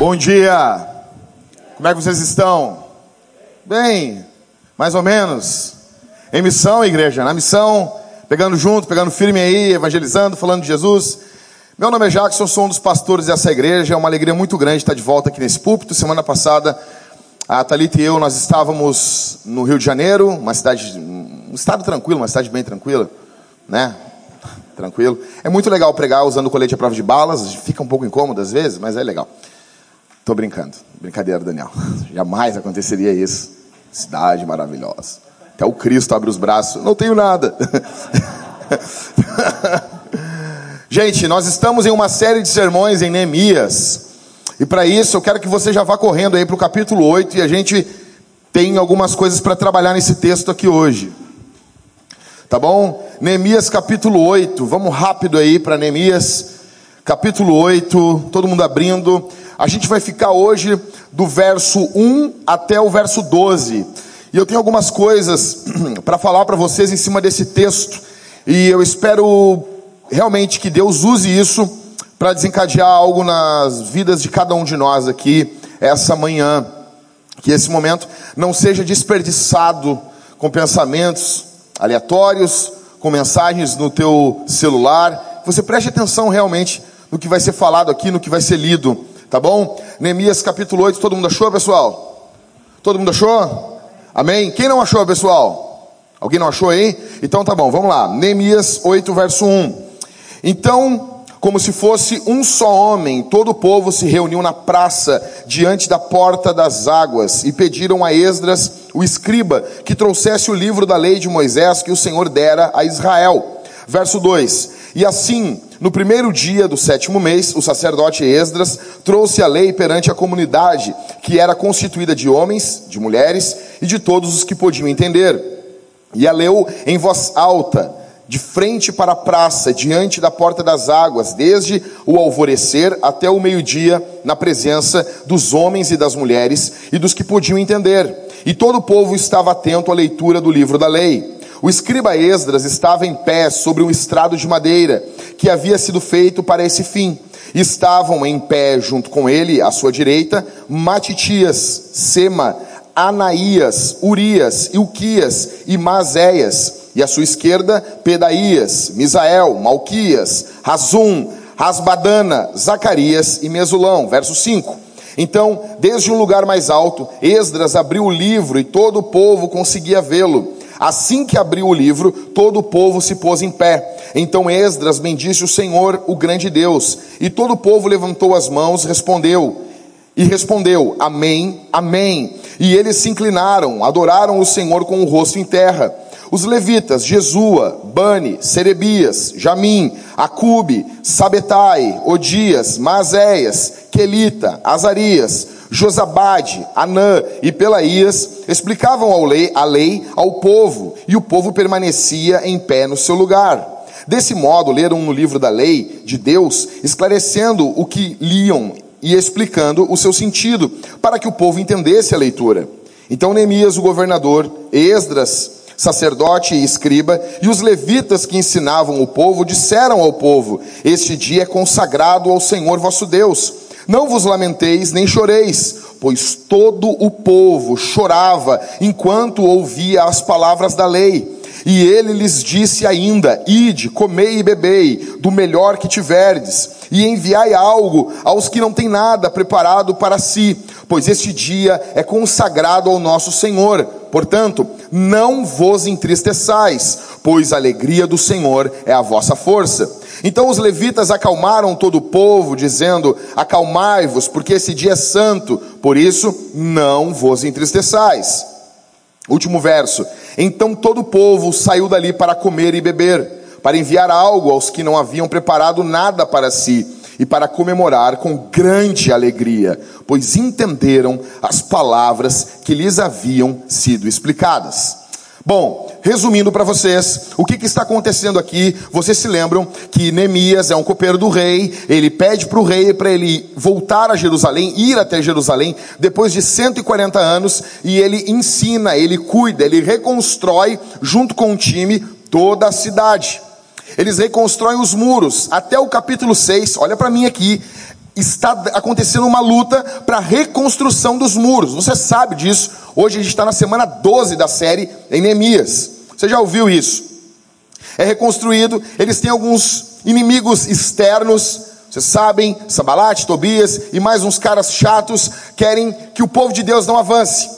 Bom dia. Como é que vocês estão? Bem, mais ou menos. Em missão, igreja, na missão, pegando junto, pegando firme aí, evangelizando, falando de Jesus. Meu nome é Jackson, sou um dos pastores dessa igreja. É uma alegria muito grande estar de volta aqui nesse púlpito. Semana passada, a Thalita e eu, nós estávamos no Rio de Janeiro, uma cidade, um estado tranquilo, uma cidade bem tranquila, né? Tranquilo. É muito legal pregar usando colete à prova de balas, fica um pouco incômodo às vezes, mas é legal. Tô brincando. Brincadeira, Daniel. Jamais aconteceria isso. Cidade maravilhosa. Até o Cristo abre os braços. Não tenho nada. Gente, nós estamos em uma série de sermões em Neemias. E para isso eu quero que você já vá correndo aí para o capítulo 8 e a gente tem algumas coisas para trabalhar nesse texto aqui hoje. Tá bom? Neemias capítulo 8. Vamos rápido aí para Neemias capítulo 8. Todo mundo abrindo. A gente vai ficar hoje do verso 1 até o verso 12. E eu tenho algumas coisas para falar para vocês em cima desse texto. E eu espero realmente que Deus use isso para desencadear algo nas vidas de cada um de nós aqui essa manhã. Que esse momento não seja desperdiçado com pensamentos aleatórios, com mensagens no teu celular. Você preste atenção realmente no que vai ser falado aqui, no que vai ser lido. Tá bom? Neemias capítulo 8, todo mundo achou, pessoal? Todo mundo achou? Amém? Quem não achou, pessoal? Alguém não achou aí? Então tá bom, vamos lá. Neemias 8, verso 1. Então, como se fosse um só homem, todo o povo se reuniu na praça, diante da porta das águas, e pediram a Esdras, o escriba, que trouxesse o livro da lei de Moisés que o Senhor dera a Israel. Verso 2: E assim no primeiro dia do sétimo mês, o sacerdote Esdras trouxe a lei perante a comunidade, que era constituída de homens, de mulheres e de todos os que podiam entender. E a leu em voz alta, de frente para a praça, diante da porta das águas, desde o alvorecer até o meio-dia, na presença dos homens e das mulheres e dos que podiam entender. E todo o povo estava atento à leitura do livro da lei. O escriba Esdras estava em pé sobre um estrado de madeira que havia sido feito para esse fim. Estavam em pé junto com ele, à sua direita, Matitias, Sema, Anaías, Urias, Ilquias e Mazéias, e à sua esquerda, Pedaías, Misael, Malquias, Razum, Rasbadana, Zacarias e Mesulão. Verso 5. Então, desde um lugar mais alto, Esdras abriu o livro e todo o povo conseguia vê-lo. Assim que abriu o livro, todo o povo se pôs em pé. Então Esdras bendisse o Senhor, o grande Deus. E todo o povo levantou as mãos, respondeu. E respondeu: Amém, Amém. E eles se inclinaram, adoraram o Senhor com o rosto em terra. Os levitas, Jesua, Bani, Serebias, Jamim, Acube, Sabetai, Odias, Mazéias, Quelita, Azarias, Josabade, Anã e Pelaías explicavam a lei, a lei ao povo, e o povo permanecia em pé no seu lugar. Desse modo, leram no livro da lei de Deus, esclarecendo o que liam e explicando o seu sentido, para que o povo entendesse a leitura. Então Neemias, o governador, Esdras, sacerdote e escriba, e os levitas que ensinavam o povo, disseram ao povo: Este dia é consagrado ao Senhor vosso Deus não vos lamenteis nem choreis, pois todo o povo chorava enquanto ouvia as palavras da lei. E ele lhes disse ainda: Ide, comei e bebei, do melhor que tiverdes, e enviai algo aos que não têm nada preparado para si, pois este dia é consagrado ao nosso Senhor. Portanto, não vos entristeçais, pois a alegria do Senhor é a vossa força. Então os levitas acalmaram todo o povo, dizendo: Acalmai-vos, porque esse dia é santo, por isso não vos entristeçais. Último verso. Então todo o povo saiu dali para comer e beber, para enviar algo aos que não haviam preparado nada para si e para comemorar com grande alegria, pois entenderam as palavras que lhes haviam sido explicadas. Bom, resumindo para vocês, o que, que, está acontecendo aqui? Vocês se lembram que Neemias é um copeiro do rei, ele pede para o rei para ele voltar a Jerusalém, ir até Jerusalém, depois de 140 anos, e ele ensina, ele cuida, ele reconstrói, junto com o time, toda a cidade. Eles reconstroem os muros, até o capítulo 6, olha para mim aqui, está acontecendo uma luta para a reconstrução dos muros. Você sabe disso. Hoje a gente está na semana 12 da série em Neemias. Você já ouviu isso? É reconstruído, eles têm alguns inimigos externos, vocês sabem, Sambalate, Tobias e mais uns caras chatos querem que o povo de Deus não avance.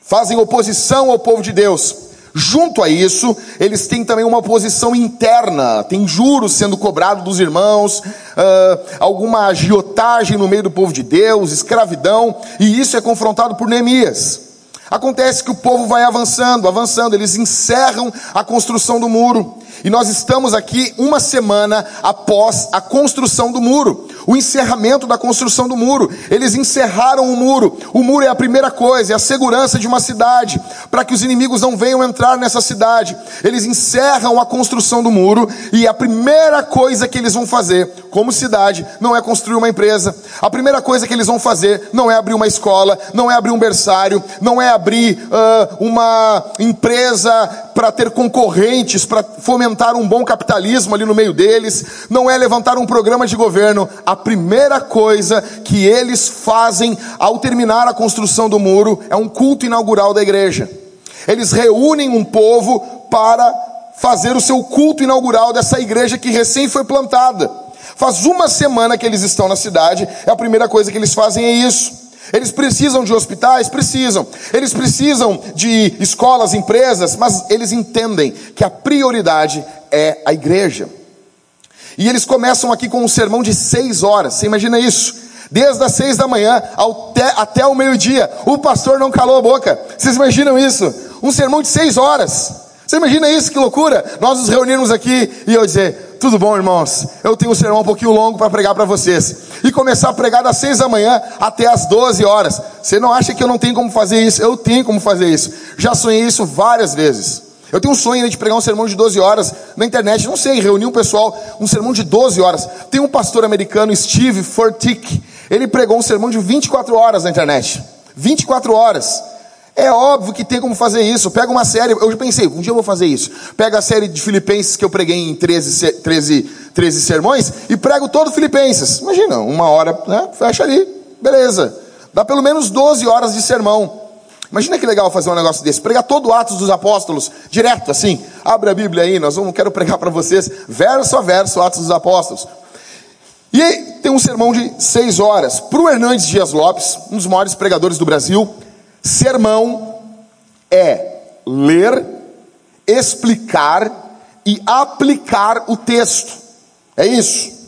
Fazem oposição ao povo de Deus. Junto a isso, eles têm também uma oposição interna, tem juros sendo cobrados dos irmãos, uh, alguma agiotagem no meio do povo de Deus, escravidão, e isso é confrontado por Neemias. Acontece que o povo vai avançando, avançando, eles encerram a construção do muro. E nós estamos aqui uma semana após a construção do muro, o encerramento da construção do muro. Eles encerraram o muro. O muro é a primeira coisa, é a segurança de uma cidade, para que os inimigos não venham entrar nessa cidade. Eles encerram a construção do muro e a primeira coisa que eles vão fazer, como cidade, não é construir uma empresa. A primeira coisa que eles vão fazer não é abrir uma escola, não é abrir um berçário, não é abrir uh, uma empresa para ter concorrentes, para fomentar um bom capitalismo ali no meio deles, não é levantar um programa de governo. A primeira coisa que eles fazem ao terminar a construção do muro é um culto inaugural da igreja. Eles reúnem um povo para fazer o seu culto inaugural dessa igreja que recém foi plantada. Faz uma semana que eles estão na cidade, a primeira coisa que eles fazem é isso. Eles precisam de hospitais? Precisam. Eles precisam de escolas, empresas, mas eles entendem que a prioridade é a igreja. E eles começam aqui com um sermão de seis horas. Você imagina isso? Desde as seis da manhã até, até o meio-dia. O pastor não calou a boca. Vocês imaginam isso? Um sermão de seis horas. Você imagina isso? Que loucura! Nós nos reunirmos aqui e eu dizer, tudo bom, irmãos? Eu tenho um sermão um pouquinho longo para pregar para vocês. E começar a pregar das seis da manhã até as 12 horas. Você não acha que eu não tenho como fazer isso? Eu tenho como fazer isso. Já sonhei isso várias vezes. Eu tenho um sonho de pregar um sermão de 12 horas na internet, não sei, reunir um pessoal, um sermão de 12 horas. Tem um pastor americano, Steve Furtick, ele pregou um sermão de 24 horas na internet. 24 horas. É óbvio que tem como fazer isso. Pega uma série, eu já pensei, um dia eu vou fazer isso. Pega a série de Filipenses que eu preguei em 13, 13, 13 sermões e prego todo Filipenses. Imagina, uma hora, né? Fecha ali, beleza. Dá pelo menos 12 horas de sermão. Imagina que legal fazer um negócio desse. Pregar todo Atos dos Apóstolos, direto assim. Abre a Bíblia aí, nós vamos, quero pregar para vocês, verso a verso, Atos dos Apóstolos. E tem um sermão de seis horas. Para o Hernandes Dias Lopes, um dos maiores pregadores do Brasil, Sermão é ler, explicar e aplicar o texto. É isso.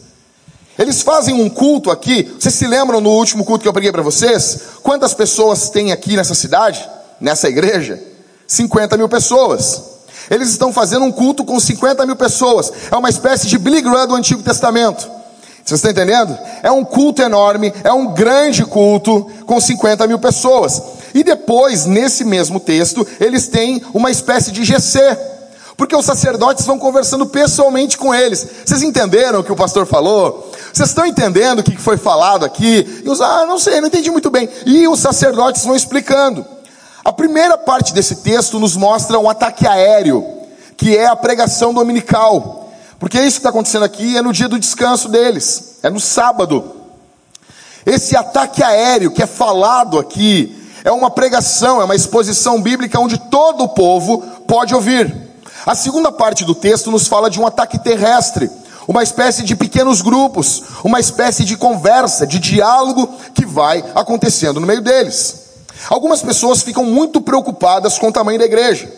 Eles fazem um culto aqui. Vocês se lembram no último culto que eu preguei para vocês? Quantas pessoas tem aqui nessa cidade, nessa igreja? 50 mil pessoas. Eles estão fazendo um culto com 50 mil pessoas. É uma espécie de Billy Graham do Antigo Testamento. Vocês estão entendendo? É um culto enorme, é um grande culto com 50 mil pessoas. E depois, nesse mesmo texto, eles têm uma espécie de GC, porque os sacerdotes vão conversando pessoalmente com eles. Vocês entenderam o que o pastor falou? Vocês estão entendendo o que foi falado aqui? E os, ah, não sei, não entendi muito bem. E os sacerdotes vão explicando. A primeira parte desse texto nos mostra um ataque aéreo, que é a pregação dominical. Porque isso que está acontecendo aqui é no dia do descanso deles, é no sábado. Esse ataque aéreo que é falado aqui é uma pregação, é uma exposição bíblica onde todo o povo pode ouvir. A segunda parte do texto nos fala de um ataque terrestre, uma espécie de pequenos grupos, uma espécie de conversa, de diálogo que vai acontecendo no meio deles. Algumas pessoas ficam muito preocupadas com o tamanho da igreja.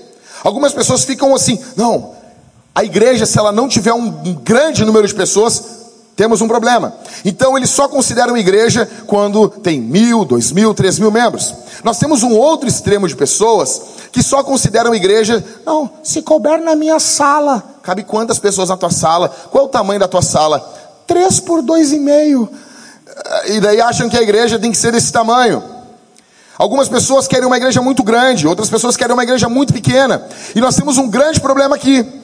Algumas pessoas ficam assim, não, a igreja, se ela não tiver um grande número de pessoas, temos um problema. Então eles só consideram igreja quando tem mil, dois mil, três mil membros. Nós temos um outro extremo de pessoas que só consideram igreja, não, se couber na minha sala. Cabe quantas pessoas na tua sala? Qual é o tamanho da tua sala? Três por dois e meio. E daí acham que a igreja tem que ser desse tamanho. Algumas pessoas querem uma igreja muito grande, outras pessoas querem uma igreja muito pequena. E nós temos um grande problema aqui.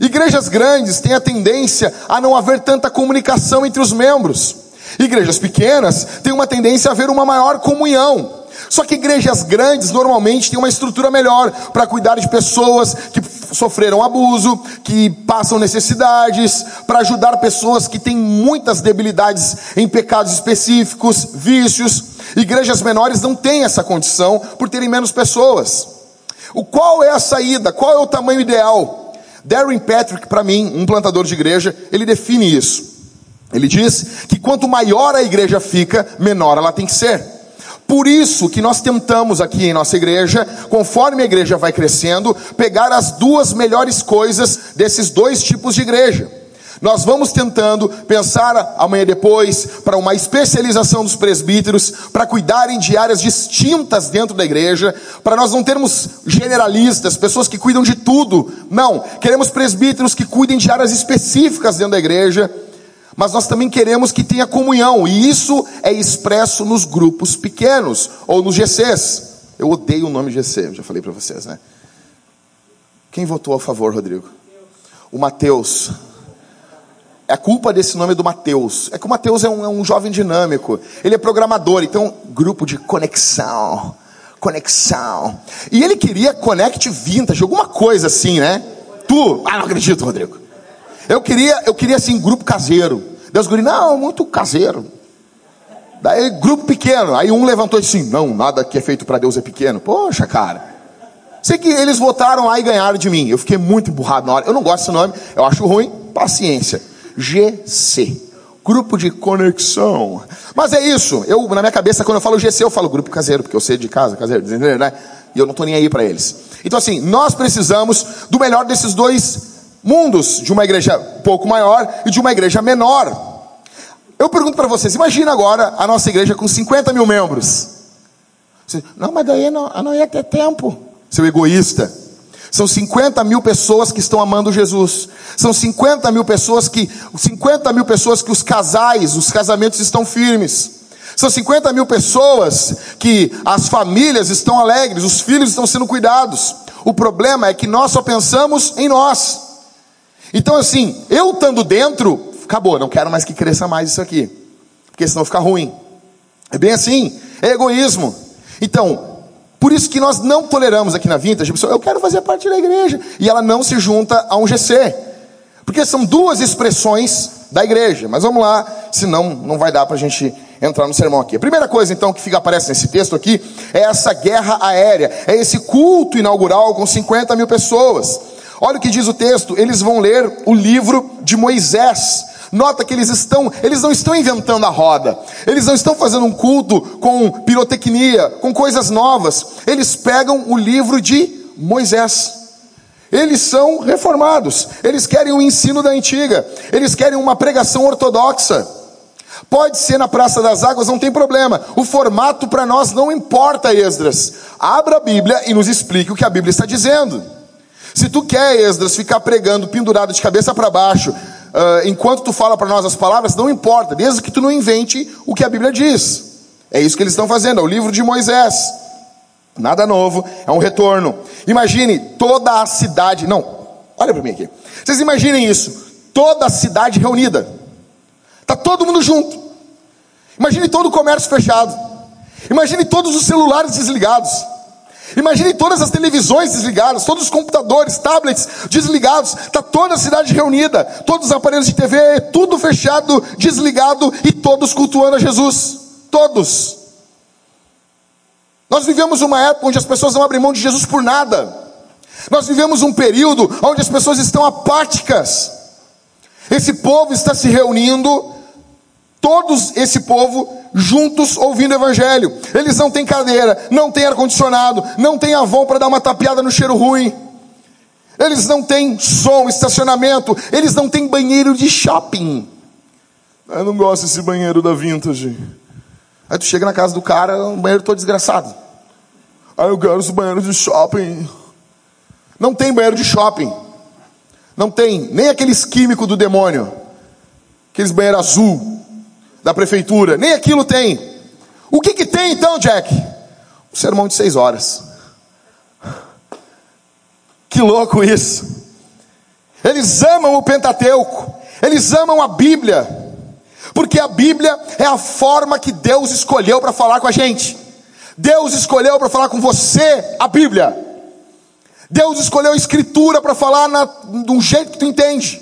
Igrejas grandes têm a tendência a não haver tanta comunicação entre os membros. Igrejas pequenas têm uma tendência a haver uma maior comunhão. Só que igrejas grandes normalmente têm uma estrutura melhor para cuidar de pessoas que sofreram abuso, que passam necessidades, para ajudar pessoas que têm muitas debilidades em pecados específicos, vícios. Igrejas menores não têm essa condição por terem menos pessoas. O qual é a saída? Qual é o tamanho ideal? Darren Patrick, para mim, um plantador de igreja, ele define isso. Ele diz que quanto maior a igreja fica, menor ela tem que ser. Por isso que nós tentamos aqui em nossa igreja, conforme a igreja vai crescendo, pegar as duas melhores coisas desses dois tipos de igreja. Nós vamos tentando pensar amanhã depois para uma especialização dos presbíteros, para cuidarem de áreas distintas dentro da igreja, para nós não termos generalistas, pessoas que cuidam de tudo. Não, queremos presbíteros que cuidem de áreas específicas dentro da igreja mas nós também queremos que tenha comunhão, e isso é expresso nos grupos pequenos, ou nos GCs. Eu odeio o nome GC, já falei para vocês, né? Quem votou a favor, Rodrigo? O Mateus. É a culpa desse nome do Mateus. É que o Mateus é um, é um jovem dinâmico. Ele é programador, então, grupo de conexão. Conexão. E ele queria Connect Vintage, alguma coisa assim, né? Tu? Ah, não acredito, Rodrigo. Eu queria, eu queria assim, grupo caseiro. Deus guri, não, muito caseiro. Daí, grupo pequeno. Aí um levantou e disse assim: Não, nada que é feito para Deus é pequeno. Poxa, cara. Sei que eles votaram lá e ganharam de mim. Eu fiquei muito emburrado na hora. Eu não gosto desse nome, eu acho ruim. Paciência. GC. Grupo de conexão. Mas é isso. Eu, na minha cabeça, quando eu falo GC, eu falo grupo caseiro, porque eu sei de casa, caseiro, né? E eu não estou nem aí para eles. Então, assim, nós precisamos do melhor desses dois mundos, de uma igreja pouco maior e de uma igreja menor. Eu pergunto para vocês, imagina agora a nossa igreja com 50 mil membros. não, mas daí não, não ia ter tempo. Seu egoísta. São 50 mil pessoas que estão amando Jesus. São 50 mil pessoas que, 50 mil pessoas que os casais, os casamentos estão firmes. São 50 mil pessoas que as famílias estão alegres, os filhos estão sendo cuidados. O problema é que nós só pensamos em nós. Então, assim, eu estando dentro, acabou, não quero mais que cresça mais isso aqui, porque senão fica ruim. É bem assim, é egoísmo. Então, por isso que nós não toleramos aqui na Vintage, pessoa, eu quero fazer parte da igreja, e ela não se junta a um GC, porque são duas expressões da igreja. Mas vamos lá, senão não vai dar para a gente entrar no sermão aqui. A primeira coisa então que fica, aparece nesse texto aqui é essa guerra aérea, é esse culto inaugural com 50 mil pessoas. Olha o que diz o texto, eles vão ler o livro de Moisés. Nota que eles estão, eles não estão inventando a roda. Eles não estão fazendo um culto com pirotecnia, com coisas novas. Eles pegam o livro de Moisés. Eles são reformados. Eles querem o ensino da antiga. Eles querem uma pregação ortodoxa. Pode ser na Praça das Águas, não tem problema. O formato para nós não importa, Esdras. Abra a Bíblia e nos explique o que a Bíblia está dizendo. Se tu quer, Esdras, ficar pregando pendurado de cabeça para baixo, uh, enquanto tu fala para nós as palavras, não importa, desde que tu não invente o que a Bíblia diz. É isso que eles estão fazendo, é o livro de Moisés. Nada novo, é um retorno. Imagine toda a cidade, não, olha para mim aqui. Vocês imaginem isso, toda a cidade reunida. Tá todo mundo junto. Imagine todo o comércio fechado. Imagine todos os celulares desligados. Imagine todas as televisões desligadas, todos os computadores, tablets desligados, está toda a cidade reunida, todos os aparelhos de TV, tudo fechado, desligado e todos cultuando a Jesus. Todos. Nós vivemos uma época onde as pessoas não abrem mão de Jesus por nada. Nós vivemos um período onde as pessoas estão apáticas. Esse povo está se reunindo, todos esse povo juntos ouvindo o evangelho. Eles não têm cadeira, não têm ar-condicionado, não têm avão para dar uma tapeada no cheiro ruim. Eles não têm som, estacionamento, eles não têm banheiro de shopping. Eu não gosto desse banheiro da Vintage. Aí tu chega na casa do cara, um banheiro todo desgraçado. Aí eu quero esse banheiro de shopping. Não tem banheiro de shopping. Não tem nem aqueles químicos do demônio. Aqueles banheiros azul da prefeitura, nem aquilo tem. O que, que tem então, Jack? Um sermão de seis horas. Que louco isso! Eles amam o Pentateuco, eles amam a Bíblia, porque a Bíblia é a forma que Deus escolheu para falar com a gente. Deus escolheu para falar com você a Bíblia. Deus escolheu a escritura para falar na, de um jeito que tu entende.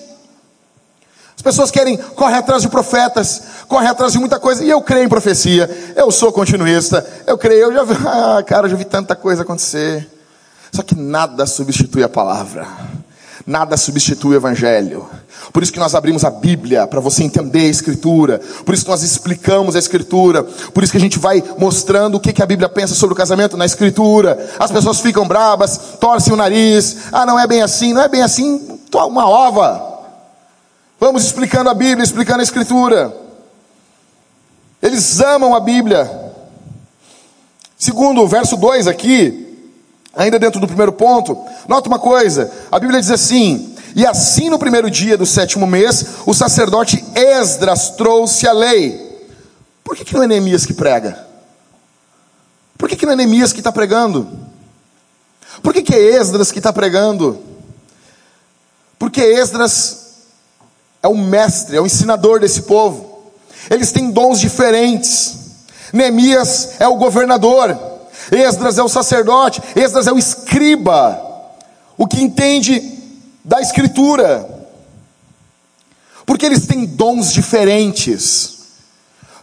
As pessoas querem correr atrás de profetas, correr atrás de muita coisa, e eu creio em profecia, eu sou continuista, eu creio, eu já vi, ah, cara, eu já vi tanta coisa acontecer. Só que nada substitui a palavra. Nada substitui o evangelho. Por isso que nós abrimos a Bíblia para você entender a Escritura. Por isso que nós explicamos a Escritura. Por isso que a gente vai mostrando o que, que a Bíblia pensa sobre o casamento na Escritura. As pessoas ficam brabas, torcem o nariz. Ah, não é bem assim, não é bem assim. Uma ova. Vamos explicando a Bíblia, explicando a Escritura. Eles amam a Bíblia. Segundo o verso 2 aqui, ainda dentro do primeiro ponto, nota uma coisa: a Bíblia diz assim: E assim no primeiro dia do sétimo mês, o sacerdote Esdras trouxe a lei. Por que, que não é Neemias que prega? Por que, que não é Neemias que está pregando? Por que, que é Esdras que está pregando? Porque Esdras é o mestre, é o ensinador desse povo. Eles têm dons diferentes. Neemias é o governador, Esdras é o sacerdote, Esdras é o escriba, o que entende da escritura. Porque eles têm dons diferentes.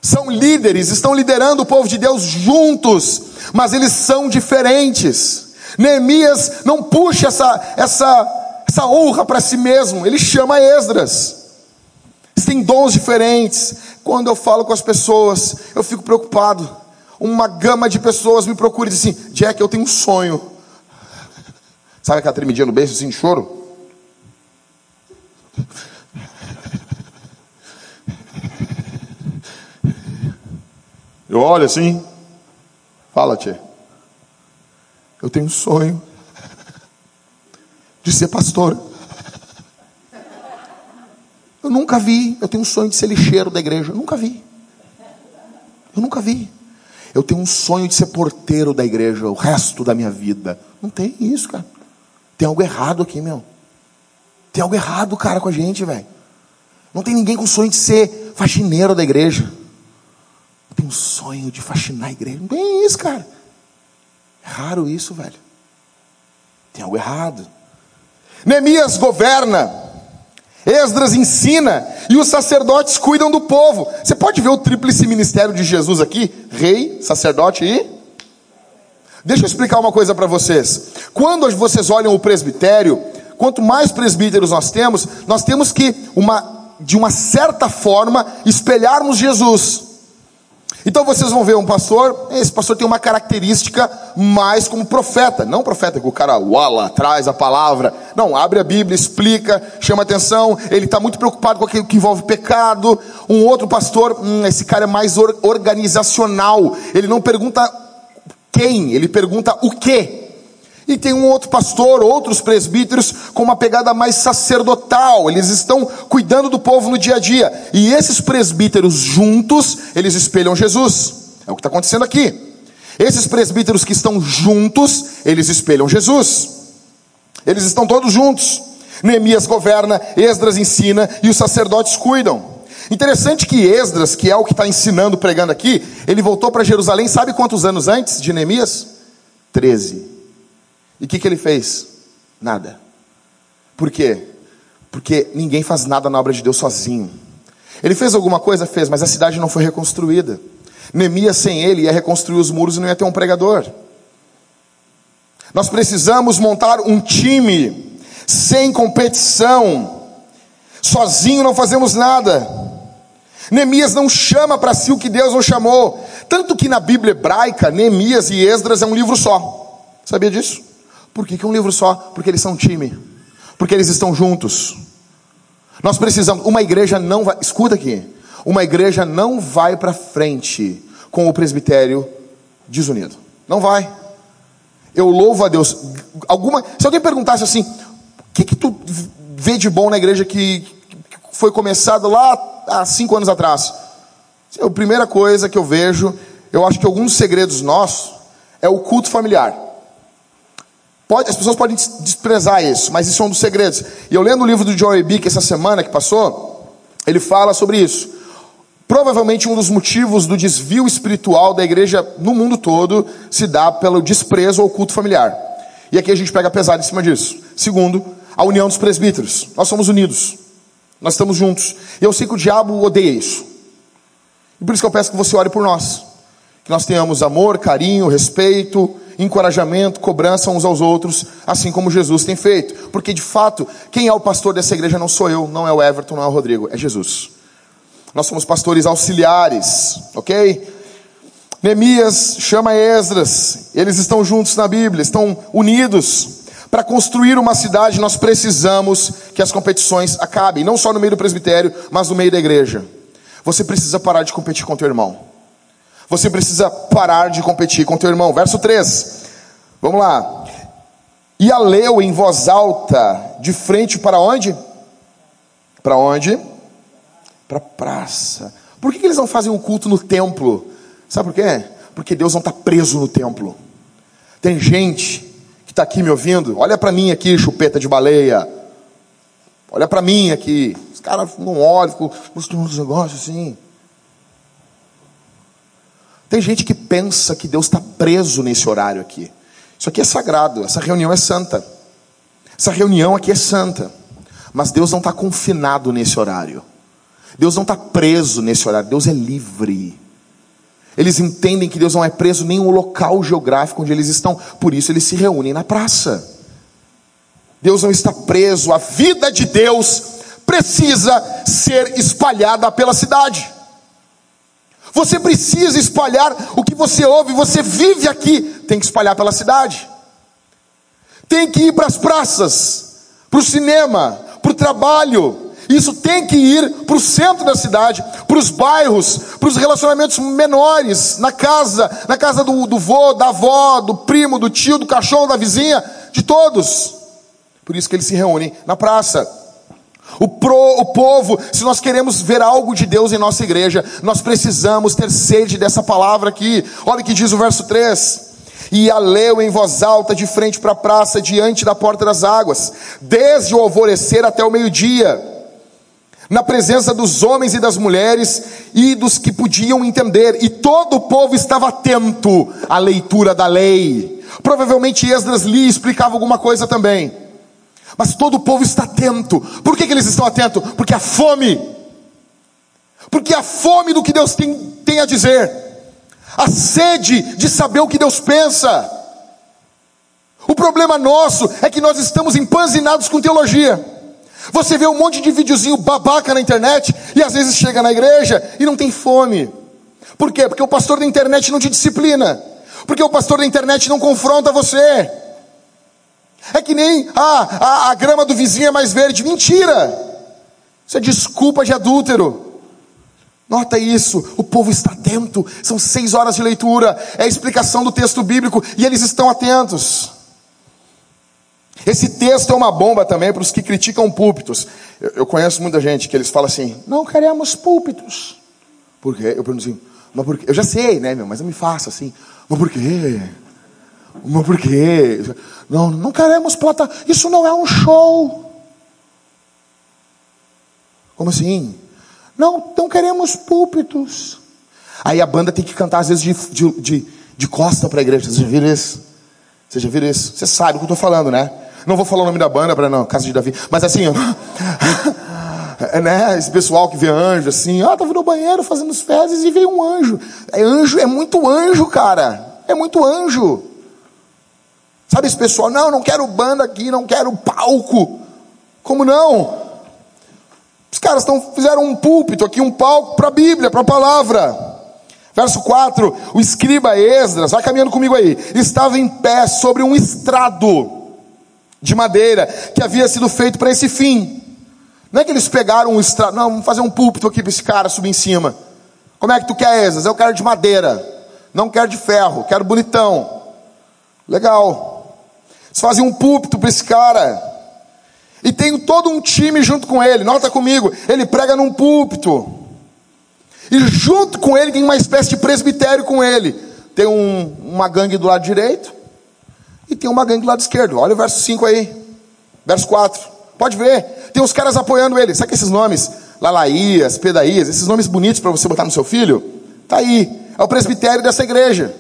São líderes, estão liderando o povo de Deus juntos, mas eles são diferentes. Neemias não puxa essa, essa, essa honra para si mesmo, ele chama Esdras. Eles têm dons diferentes. Quando eu falo com as pessoas, eu fico preocupado. Uma gama de pessoas me procura e diz assim: Jack, eu tenho um sonho. Sabe aquela tremidinha no beijo assim de choro? Eu olho assim, fala, tia. Eu tenho um sonho de ser pastor. Eu nunca vi. Eu tenho um sonho de ser lixeiro da igreja. Eu nunca vi. Eu nunca vi. Eu tenho um sonho de ser porteiro da igreja o resto da minha vida. Não tem isso, cara. Tem algo errado aqui, meu. Tem algo errado, cara, com a gente, velho. Não tem ninguém com sonho de ser faxineiro da igreja. Eu tenho um sonho de faxinar a igreja. Não tem isso, cara. É raro isso, velho. Tem algo errado. Neemias governa Esdras ensina e os sacerdotes cuidam do povo. Você pode ver o tríplice ministério de Jesus aqui: rei, sacerdote e. Deixa eu explicar uma coisa para vocês. Quando vocês olham o presbitério, quanto mais presbíteros nós temos, nós temos que, uma, de uma certa forma, espelharmos Jesus. Então vocês vão ver um pastor, esse pastor tem uma característica mais como profeta, não profeta que o cara uala, traz a palavra, não, abre a Bíblia, explica, chama atenção, ele está muito preocupado com aquilo que envolve pecado. Um outro pastor, hum, esse cara é mais organizacional, ele não pergunta quem, ele pergunta o que. E tem um outro pastor, outros presbíteros com uma pegada mais sacerdotal. Eles estão cuidando do povo no dia a dia. E esses presbíteros juntos, eles espelham Jesus. É o que está acontecendo aqui. Esses presbíteros que estão juntos, eles espelham Jesus. Eles estão todos juntos. Neemias governa, Esdras ensina e os sacerdotes cuidam. Interessante que Esdras, que é o que está ensinando, pregando aqui, ele voltou para Jerusalém, sabe quantos anos antes de Neemias? Treze. E o que, que ele fez? Nada. Por quê? Porque ninguém faz nada na obra de Deus sozinho. Ele fez alguma coisa? Fez, mas a cidade não foi reconstruída. Neemias sem ele ia reconstruir os muros e não ia ter um pregador. Nós precisamos montar um time sem competição. Sozinho não fazemos nada. Neemias não chama para si o que Deus não chamou. Tanto que na Bíblia hebraica, Neemias e Esdras é um livro só. Sabia disso? Por que, que um livro só? Porque eles são time. Porque eles estão juntos. Nós precisamos. Uma igreja não vai. Escuta aqui. Uma igreja não vai para frente com o presbitério desunido. Não vai. Eu louvo a Deus. Alguma, se alguém perguntasse assim, o que, que tu vê de bom na igreja que, que foi começado lá há cinco anos atrás? A primeira coisa que eu vejo, eu acho que alguns segredos nossos é o culto familiar. Pode, as pessoas podem desprezar isso, mas isso é um dos segredos. E eu lendo o livro do Joey Bick essa semana que passou, ele fala sobre isso. Provavelmente um dos motivos do desvio espiritual da igreja no mundo todo se dá pelo desprezo ao culto familiar. E aqui a gente pega pesado em cima disso. Segundo, a união dos presbíteros. Nós somos unidos. Nós estamos juntos. E eu sei que o diabo odeia isso. E por isso que eu peço que você ore por nós. Que nós tenhamos amor, carinho, respeito, encorajamento, cobrança uns aos outros, assim como Jesus tem feito. Porque de fato, quem é o pastor dessa igreja não sou eu, não é o Everton, não é o Rodrigo, é Jesus. Nós somos pastores auxiliares, ok? Neemias chama Esdras, eles estão juntos na Bíblia, estão unidos. Para construir uma cidade, nós precisamos que as competições acabem, não só no meio do presbitério, mas no meio da igreja. Você precisa parar de competir com teu irmão. Você precisa parar de competir com teu irmão. Verso 3. Vamos lá. E a leu em voz alta, de frente para onde? Para onde? Para a praça. Por que, que eles não fazem o culto no templo? Sabe por quê? Porque Deus não está preso no templo. Tem gente que está aqui me ouvindo. Olha para mim aqui, chupeta de baleia. Olha para mim aqui. Os caras não olham, ficam uns negócios assim. Tem gente que pensa que Deus está preso nesse horário aqui. Isso aqui é sagrado, essa reunião é santa. Essa reunião aqui é santa. Mas Deus não está confinado nesse horário. Deus não está preso nesse horário. Deus é livre. Eles entendem que Deus não é preso nem o local geográfico onde eles estão. Por isso eles se reúnem na praça. Deus não está preso. A vida de Deus precisa ser espalhada pela cidade. Você precisa espalhar o que você ouve, você vive aqui, tem que espalhar pela cidade. Tem que ir para as praças, para o cinema, para o trabalho. Isso tem que ir para o centro da cidade, para os bairros, para os relacionamentos menores, na casa, na casa do, do vô, da avó, do primo, do tio, do cachorro, da vizinha, de todos. Por isso que eles se reúnem na praça. O, pro, o povo, se nós queremos ver algo de Deus em nossa igreja, nós precisamos ter sede dessa palavra aqui. Olha o que diz o verso 3 e a leu em voz alta de frente para a praça, diante da porta das águas, desde o alvorecer até o meio-dia, na presença dos homens e das mulheres e dos que podiam entender, e todo o povo estava atento à leitura da lei. Provavelmente Esdras lhe explicava alguma coisa também. Mas todo o povo está atento. Por que, que eles estão atentos? Porque a fome. Porque a fome do que Deus tem, tem a dizer. A sede de saber o que Deus pensa. O problema nosso é que nós estamos empanzinados com teologia. Você vê um monte de videozinho babaca na internet e às vezes chega na igreja e não tem fome. Por quê? Porque o pastor da internet não te disciplina. Porque o pastor da internet não confronta você. É que nem ah, a, a grama do vizinho é mais verde. Mentira! Isso é desculpa de adúltero. Nota isso, o povo está atento. São seis horas de leitura, é a explicação do texto bíblico e eles estão atentos. Esse texto é uma bomba também para os que criticam púlpitos. Eu, eu, conheço muita gente que eles falam assim: não queremos púlpitos. Por quê? Eu pergunto assim, mas por quê? Eu já sei, né, meu, mas eu me faço assim, mas por quê? Mas por quê? Não, não queremos plata. Isso não é um show. Como assim? Não, não queremos púlpitos. Aí a banda tem que cantar às vezes de, de, de, de costa para a igreja. Vocês já viram isso? Vocês já viram isso? Você sabe o que eu estou falando, né? Não vou falar o nome da banda para não, Casa de Davi. Mas assim, é, né? Esse pessoal que vê anjo assim, ah, tava no banheiro fazendo os fezes e veio um anjo. É anjo, é muito anjo, cara. É muito anjo. Sabe esse pessoal? Não, não quero banda aqui, não quero palco. Como não? Os caras tão, fizeram um púlpito aqui, um palco para a Bíblia, para a palavra. Verso 4: O escriba Esdras, vai caminhando comigo aí, estava em pé sobre um estrado de madeira que havia sido feito para esse fim. Não é que eles pegaram um estrado, não, vamos fazer um púlpito aqui para esse cara subir em cima. Como é que tu quer, Esdras? Eu quero de madeira, não quero de ferro, quero bonitão. Legal. Eles fazem um púlpito para esse cara. E tem todo um time junto com ele. Nota comigo, ele prega num púlpito. E junto com ele tem uma espécie de presbitério com ele. Tem um, uma gangue do lado direito e tem uma gangue do lado esquerdo. Olha o verso 5 aí. Verso 4. Pode ver. Tem os caras apoiando ele. Sabe que esses nomes? Lalaías, Pedaías, esses nomes bonitos para você botar no seu filho? Tá aí. É o presbitério dessa igreja.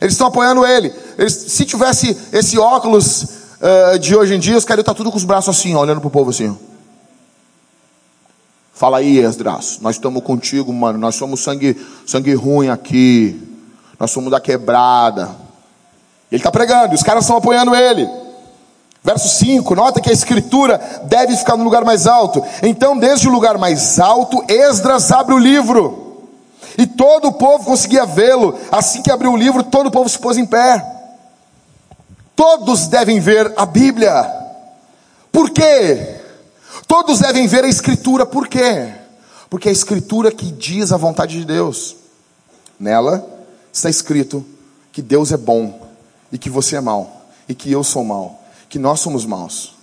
Eles estão apoiando ele. Eles, se tivesse esse óculos uh, de hoje em dia, os caras estão tá tudo com os braços assim, olhando pro povo assim. Fala aí, Esdras, nós estamos contigo, mano. Nós somos sangue, sangue ruim aqui. Nós somos da quebrada. Ele está pregando, os caras estão apoiando ele. Verso 5, nota que a escritura deve ficar no lugar mais alto. Então, desde o lugar mais alto, Esdras abre o livro. E todo o povo conseguia vê-lo. Assim que abriu o livro, todo o povo se pôs em pé. Todos devem ver a Bíblia. Por quê? Todos devem ver a Escritura, por quê? Porque é a Escritura que diz a vontade de Deus. Nela está escrito que Deus é bom, e que você é mau, e que eu sou mau, que nós somos maus.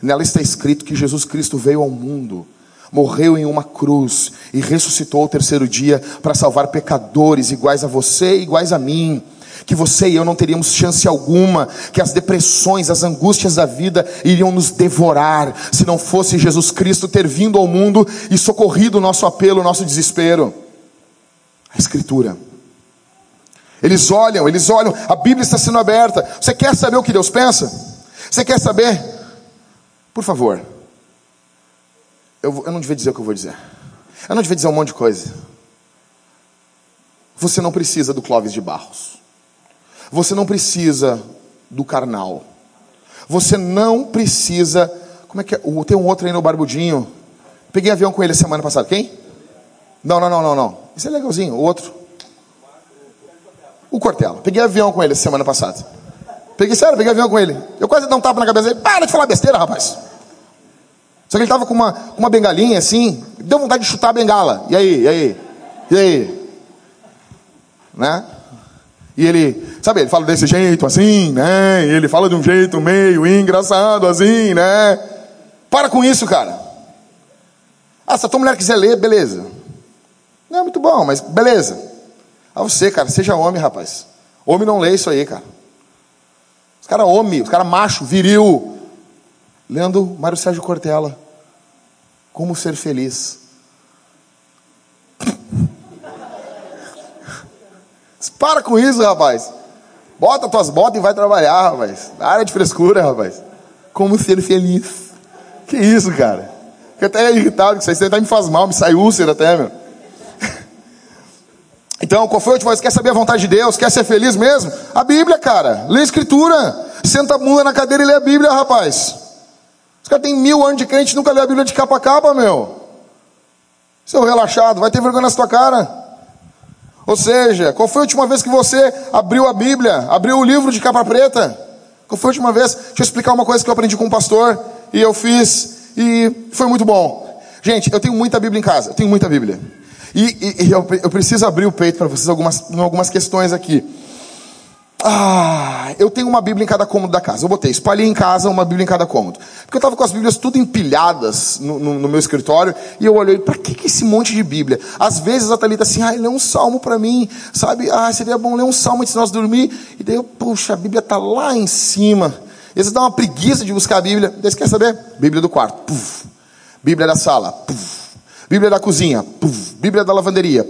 Nela está escrito que Jesus Cristo veio ao mundo, morreu em uma cruz e ressuscitou ao terceiro dia para salvar pecadores iguais a você, iguais a mim que você e eu não teríamos chance alguma, que as depressões, as angústias da vida iriam nos devorar, se não fosse Jesus Cristo ter vindo ao mundo e socorrido o nosso apelo, o nosso desespero. A Escritura. Eles olham, eles olham, a Bíblia está sendo aberta. Você quer saber o que Deus pensa? Você quer saber? Por favor. Eu, eu não devia dizer o que eu vou dizer. Eu não devia dizer um monte de coisa. Você não precisa do Clóvis de Barros. Você não precisa do carnal. Você não precisa. Como é que é? Tem um outro aí no Barbudinho. Peguei avião com ele semana passada. Quem? Não, não, não, não, não. Esse é legalzinho. O outro. O Cortella. Peguei avião com ele semana passada. Peguei, sério, peguei avião com ele. Eu quase dei um tapa na cabeça dele. Para de falar besteira, rapaz. Só que ele tava com uma, uma bengalinha assim. Deu vontade de chutar a bengala. E aí, e aí? E aí? Né? E ele, sabe, ele fala desse jeito assim, né? E ele fala de um jeito meio engraçado assim, né? Para com isso, cara. Ah, se a tua mulher quiser ler, beleza. Não é muito bom, mas beleza. A você, cara, seja homem, rapaz. Homem não lê isso aí, cara. Os caras homem, os caras macho, viril. Lendo Mário Sérgio Cortella. Como ser feliz. Para com isso, rapaz. Bota tuas botas e vai trabalhar, rapaz. Área de frescura, rapaz. Como ser feliz. Que isso, cara? Fiquei até irritado com isso aí. até me faz mal, me sai úlcera até, meu. Então, qual foi a última vez? Quer saber a vontade de Deus? Quer ser feliz mesmo? A Bíblia, cara. Lê a Escritura. Senta a bunda na cadeira e lê a Bíblia, rapaz. Caras têm mil anos de crente nunca lê a Bíblia de capa a capa, meu. Seu relaxado, vai ter vergonha na sua cara. Ou seja, qual foi a última vez que você abriu a Bíblia, abriu o livro de capa preta? Qual foi a última vez? Deixa eu explicar uma coisa que eu aprendi com um pastor e eu fiz e foi muito bom. Gente, eu tenho muita Bíblia em casa, eu tenho muita Bíblia. E, e, e eu, eu, preciso abrir o peito para vocês algumas, algumas questões aqui. Ah, eu tenho uma Bíblia em cada cômodo da casa. Eu botei, espalhei em casa uma Bíblia em cada cômodo. Porque eu estava com as Bíblias tudo empilhadas no, no, no meu escritório. E eu olhei, para que, que esse monte de Bíblia? Às vezes a Thalita assim, ai, lê um salmo para mim. Sabe, ah, seria bom ler um salmo antes de nós dormir. E daí eu, puxa, a Bíblia está lá em cima. E vezes dá uma preguiça de buscar a Bíblia. Daí você quer saber? Bíblia do quarto. Puf. Bíblia da sala. Puf. Bíblia da cozinha. Puf. Bíblia da lavanderia.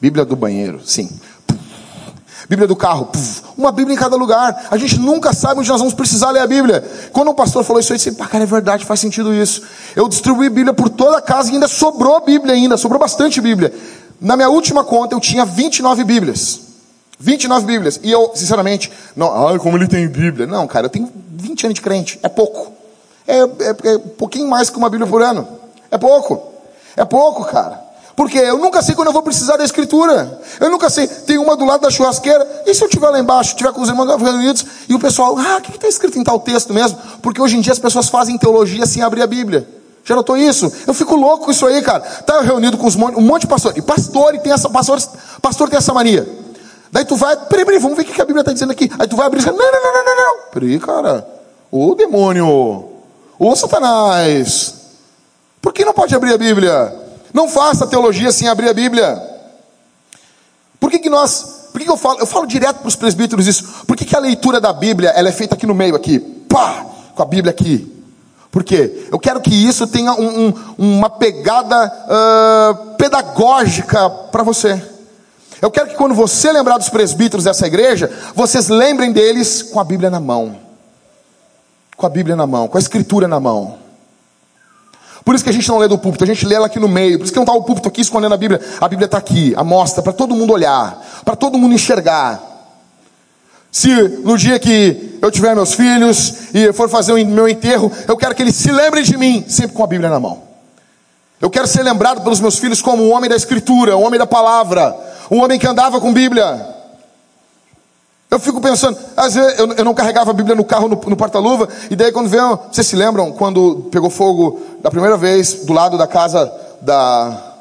Bíblia do banheiro. Sim. Bíblia do carro, puf, uma Bíblia em cada lugar. A gente nunca sabe onde nós vamos precisar ler a Bíblia. Quando o pastor falou isso, eu disse, pá, cara, é verdade, faz sentido isso. Eu distribuí Bíblia por toda a casa e ainda sobrou Bíblia ainda, sobrou bastante Bíblia. Na minha última conta eu tinha 29 Bíblias. 29 Bíblias. E eu, sinceramente, não, ai, como ele tem Bíblia. Não, cara, eu tenho 20 anos de crente. É pouco. É, é, é um pouquinho mais que uma Bíblia por ano. É pouco. É pouco, cara. Porque eu nunca sei quando eu vou precisar da escritura. Eu nunca sei. Tem uma do lado da churrasqueira. E se eu estiver lá embaixo, estiver com os irmãos reunidos, e o pessoal, ah, o que está escrito em tal texto mesmo? Porque hoje em dia as pessoas fazem teologia sem abrir a Bíblia. Já notou isso? Eu fico louco com isso aí, cara. Tá reunido com um monte de pastores. E pastor, tem essa, pastor, pastor tem essa mania. Daí tu vai, peraí, peraí, vamos ver o que a Bíblia está dizendo aqui. Aí tu vai abrir e diz, não, não, não, não, não, não. Peraí, cara. Ô demônio. Ô Satanás. Por que não pode abrir a Bíblia? Não faça teologia sem abrir a Bíblia. Por que, que nós. Por que, que eu falo? Eu falo direto para os presbíteros isso. Por que, que a leitura da Bíblia ela é feita aqui no meio, aqui? Pá! Com a Bíblia aqui. Por quê? Eu quero que isso tenha um, um, uma pegada uh, pedagógica para você. Eu quero que quando você lembrar dos presbíteros dessa igreja, vocês lembrem deles com a Bíblia na mão. com a Bíblia na mão, com a Escritura na mão. Por isso que a gente não lê do púlpito, a gente lê ela aqui no meio. Por isso que não está o púlpito aqui escondendo a Bíblia. A Bíblia está aqui, a mostra, para todo mundo olhar, para todo mundo enxergar. Se no dia que eu tiver meus filhos e for fazer o meu enterro, eu quero que eles se lembrem de mim, sempre com a Bíblia na mão. Eu quero ser lembrado pelos meus filhos como um homem da Escritura, um homem da palavra, um homem que andava com Bíblia. Eu fico pensando, às vezes eu, eu não carregava a Bíblia no carro, no, no porta-luva, e daí quando veio, vocês se lembram quando pegou fogo da primeira vez do lado da casa da,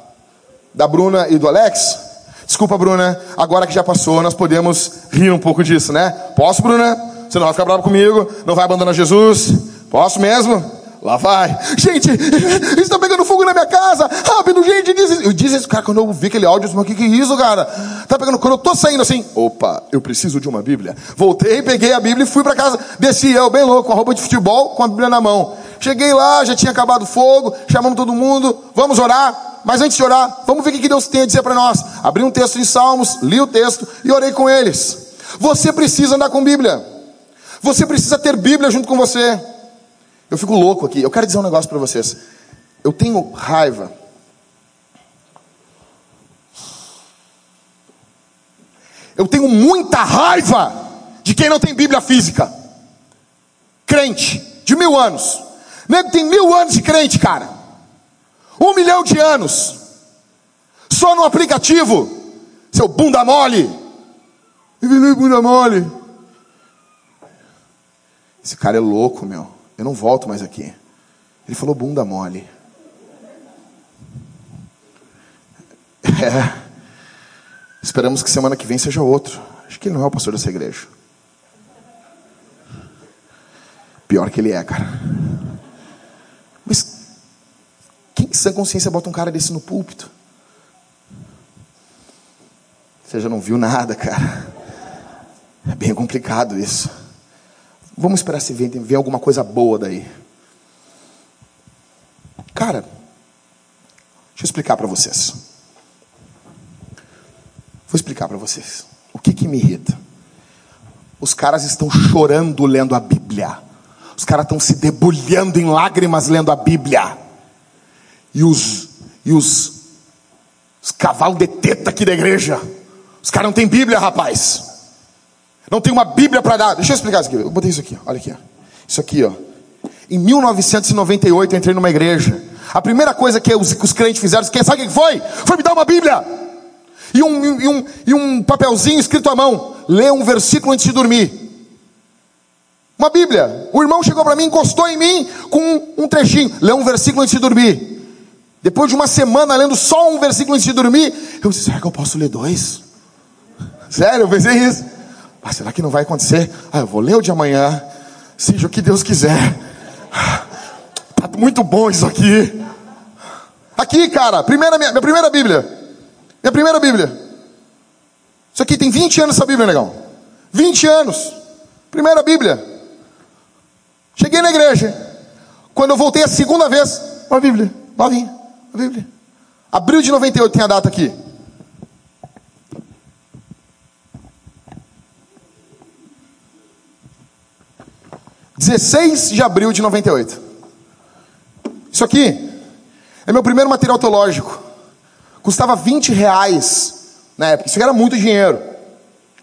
da Bruna e do Alex? Desculpa, Bruna, agora que já passou, nós podemos rir um pouco disso, né? Posso, Bruna? Você não vai ficar bravo comigo? Não vai abandonar Jesus? Posso mesmo? Lá vai. Gente, está pegando fogo na minha casa. Rápido, gente, diz isso. Eu disse isso, cara, quando eu vi aquele áudio, eu disse, o que, que é isso, cara? Tá pegando, quando eu tô saindo assim, opa, eu preciso de uma Bíblia. Voltei, peguei a Bíblia e fui para casa. Desci eu, bem louco, com a roupa de futebol, com a Bíblia na mão. Cheguei lá, já tinha acabado o fogo, chamamos todo mundo, vamos orar. Mas antes de orar, vamos ver o que Deus tem a dizer para nós. Abri um texto em Salmos, li o texto e orei com eles. Você precisa andar com Bíblia. Você precisa ter Bíblia junto com você. Eu fico louco aqui. Eu quero dizer um negócio para vocês. Eu tenho raiva. Eu tenho muita raiva de quem não tem Bíblia física. Crente, de mil anos. Nego tem mil anos de crente, cara. Um milhão de anos. Só no aplicativo. Seu bunda mole. Bunda mole. Esse cara é louco, meu. Eu não volto mais aqui. Ele falou bunda mole. É. Esperamos que semana que vem seja outro. Acho que ele não é o pastor dessa igreja. Pior que ele é, cara. Mas quem sem consciência bota um cara desse no púlpito? Você já não viu nada, cara. É bem complicado isso. Vamos esperar se vem, vem alguma coisa boa daí. Cara, deixa eu explicar para vocês. Vou explicar para vocês. O que, que me irrita? Os caras estão chorando lendo a Bíblia. Os caras estão se debulhando em lágrimas lendo a Bíblia. E os, e os, os cavalos de teta aqui da igreja. Os caras não têm Bíblia, rapaz. Não tem uma Bíblia para dar. Deixa eu explicar isso aqui. Eu botei isso aqui, olha aqui. Isso aqui, ó. Em 1998 eu entrei numa igreja. A primeira coisa que os, os crentes fizeram, sabe o que foi? Foi me dar uma Bíblia. E um, e, um, e um papelzinho escrito à mão. Lê um versículo antes de dormir. Uma Bíblia. O irmão chegou para mim, encostou em mim com um, um trechinho. Lê um versículo antes de dormir. Depois de uma semana lendo só um versículo antes de dormir, eu disse: será que eu posso ler dois? Sério, eu pensei isso. Ah, será que não vai acontecer? Ah, eu vou ler o de amanhã, seja o que Deus quiser. Tá muito bom isso aqui. Aqui, cara, primeira, minha, minha primeira Bíblia. Minha primeira Bíblia. Isso aqui tem 20 anos essa Bíblia, negão. 20 anos. Primeira Bíblia. Cheguei na igreja. Quando eu voltei a segunda vez, uma Bíblia. Novinha. Uma Bíblia. Abril de 98 tem a data aqui. 16 de abril de 98. Isso aqui é meu primeiro material teológico. Custava 20 reais na época. Isso aqui era muito dinheiro.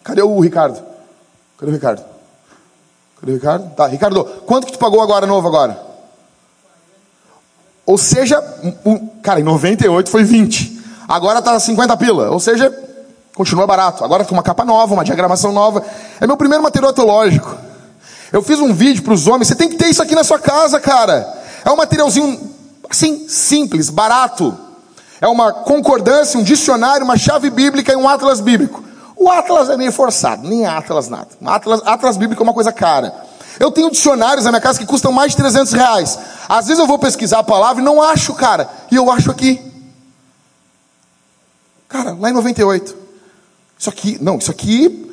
Cadê o Ricardo? Cadê o Ricardo? Cadê o Ricardo? Tá, Ricardo, quanto que tu pagou agora novo agora? Ou seja, um, cara, em 98 foi 20. Agora tá 50 pila. Ou seja, continua barato. Agora com uma capa nova, uma diagramação nova. É meu primeiro material teológico. Eu fiz um vídeo para os homens, você tem que ter isso aqui na sua casa, cara. É um materialzinho assim, simples, barato. É uma concordância, um dicionário, uma chave bíblica e um atlas bíblico. O atlas é meio forçado, nem atlas nada. Atlas, atlas bíblico é uma coisa cara. Eu tenho dicionários na minha casa que custam mais de 300 reais. Às vezes eu vou pesquisar a palavra e não acho, cara. E eu acho aqui. Cara, lá em 98. Isso aqui, não, isso aqui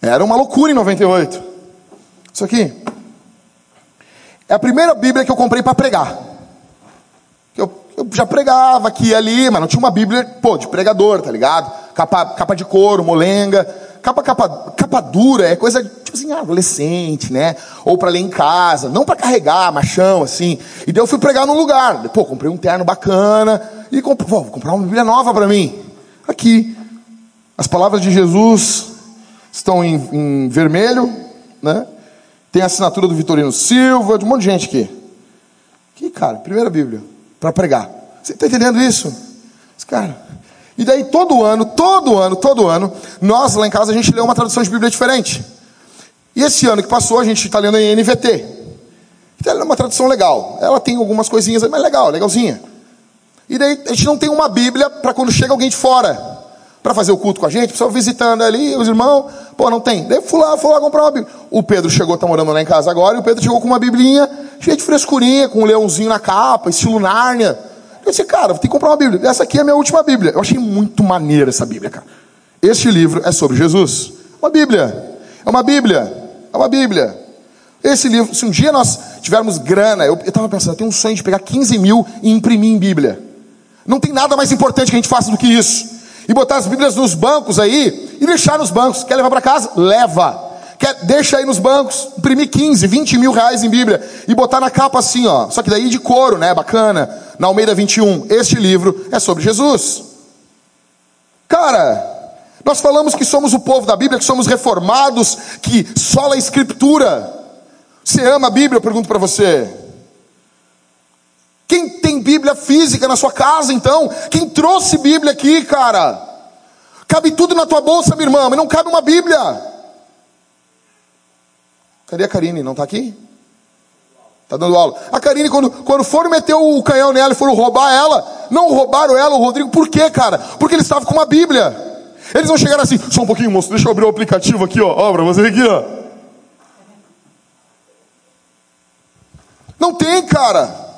era uma loucura em 98. Isso aqui é a primeira Bíblia que eu comprei para pregar. Eu, eu, já pregava aqui e ali, mas não tinha uma Bíblia, pô, de pregador, tá ligado? Capa, capa de couro, molenga, capa, capa, capa dura, é coisa tipo assim, adolescente, né? Ou para ler em casa, não para carregar, machão, assim. E daí eu fui pregar num lugar. Pô, comprei um terno bacana e comprei, pô, vou comprar uma Bíblia nova para mim. Aqui. As palavras de Jesus estão em, em vermelho, né? Tem a assinatura do Vitorino Silva, de um monte de gente aqui. Aqui, cara, primeira Bíblia, para pregar. Você está entendendo isso? Cara, e daí todo ano, todo ano, todo ano, nós lá em casa a gente lê uma tradução de Bíblia diferente. E esse ano que passou a gente está lendo em NVT. Então ela é uma tradução legal. Ela tem algumas coisinhas, mas legal, legalzinha. E daí a gente não tem uma Bíblia para quando chega alguém de fora para fazer o culto com a gente, pessoal visitando ali, os irmãos, pô, não tem. Daí fui lá, fui lá comprar uma Bíblia. O Pedro chegou, tá morando lá em casa agora, e o Pedro chegou com uma biblinha cheia de frescurinha, com um leãozinho na capa, estilo Nárnia. Eu disse, cara, tem que comprar uma Bíblia. Essa aqui é a minha última Bíblia. Eu achei muito maneira essa Bíblia, cara. Este livro é sobre Jesus. Uma Bíblia. É uma Bíblia. É uma Bíblia. Esse livro, se um dia nós tivermos grana, eu estava pensando, eu tenho um sonho de pegar 15 mil e imprimir em Bíblia. Não tem nada mais importante que a gente faça do que isso e botar as Bíblias nos bancos aí e deixar nos bancos. Quer levar para casa? Leva. Quer, deixa aí nos bancos, imprimir 15, 20 mil reais em Bíblia e botar na capa assim, ó. Só que daí de couro, né? Bacana. Na Almeida 21. Este livro é sobre Jesus. Cara, nós falamos que somos o povo da Bíblia, que somos reformados, que sola a Escritura. Você ama a Bíblia? Eu pergunto para você. Quem tem Bíblia física na sua casa, então? Quem trouxe Bíblia aqui, cara? Cabe tudo na tua bolsa, minha irmã, mas não cabe uma Bíblia. Cadê a Karine? Não está aqui? Está dando aula. A Karine, quando, quando foram meter o canhão nela e foram roubar ela, não roubaram ela, o Rodrigo, por quê, cara? Porque eles estavam com uma Bíblia. Eles não chegaram assim, só um pouquinho, moço, deixa eu abrir o aplicativo aqui, ó, ó, você aqui, ó. Não tem, cara.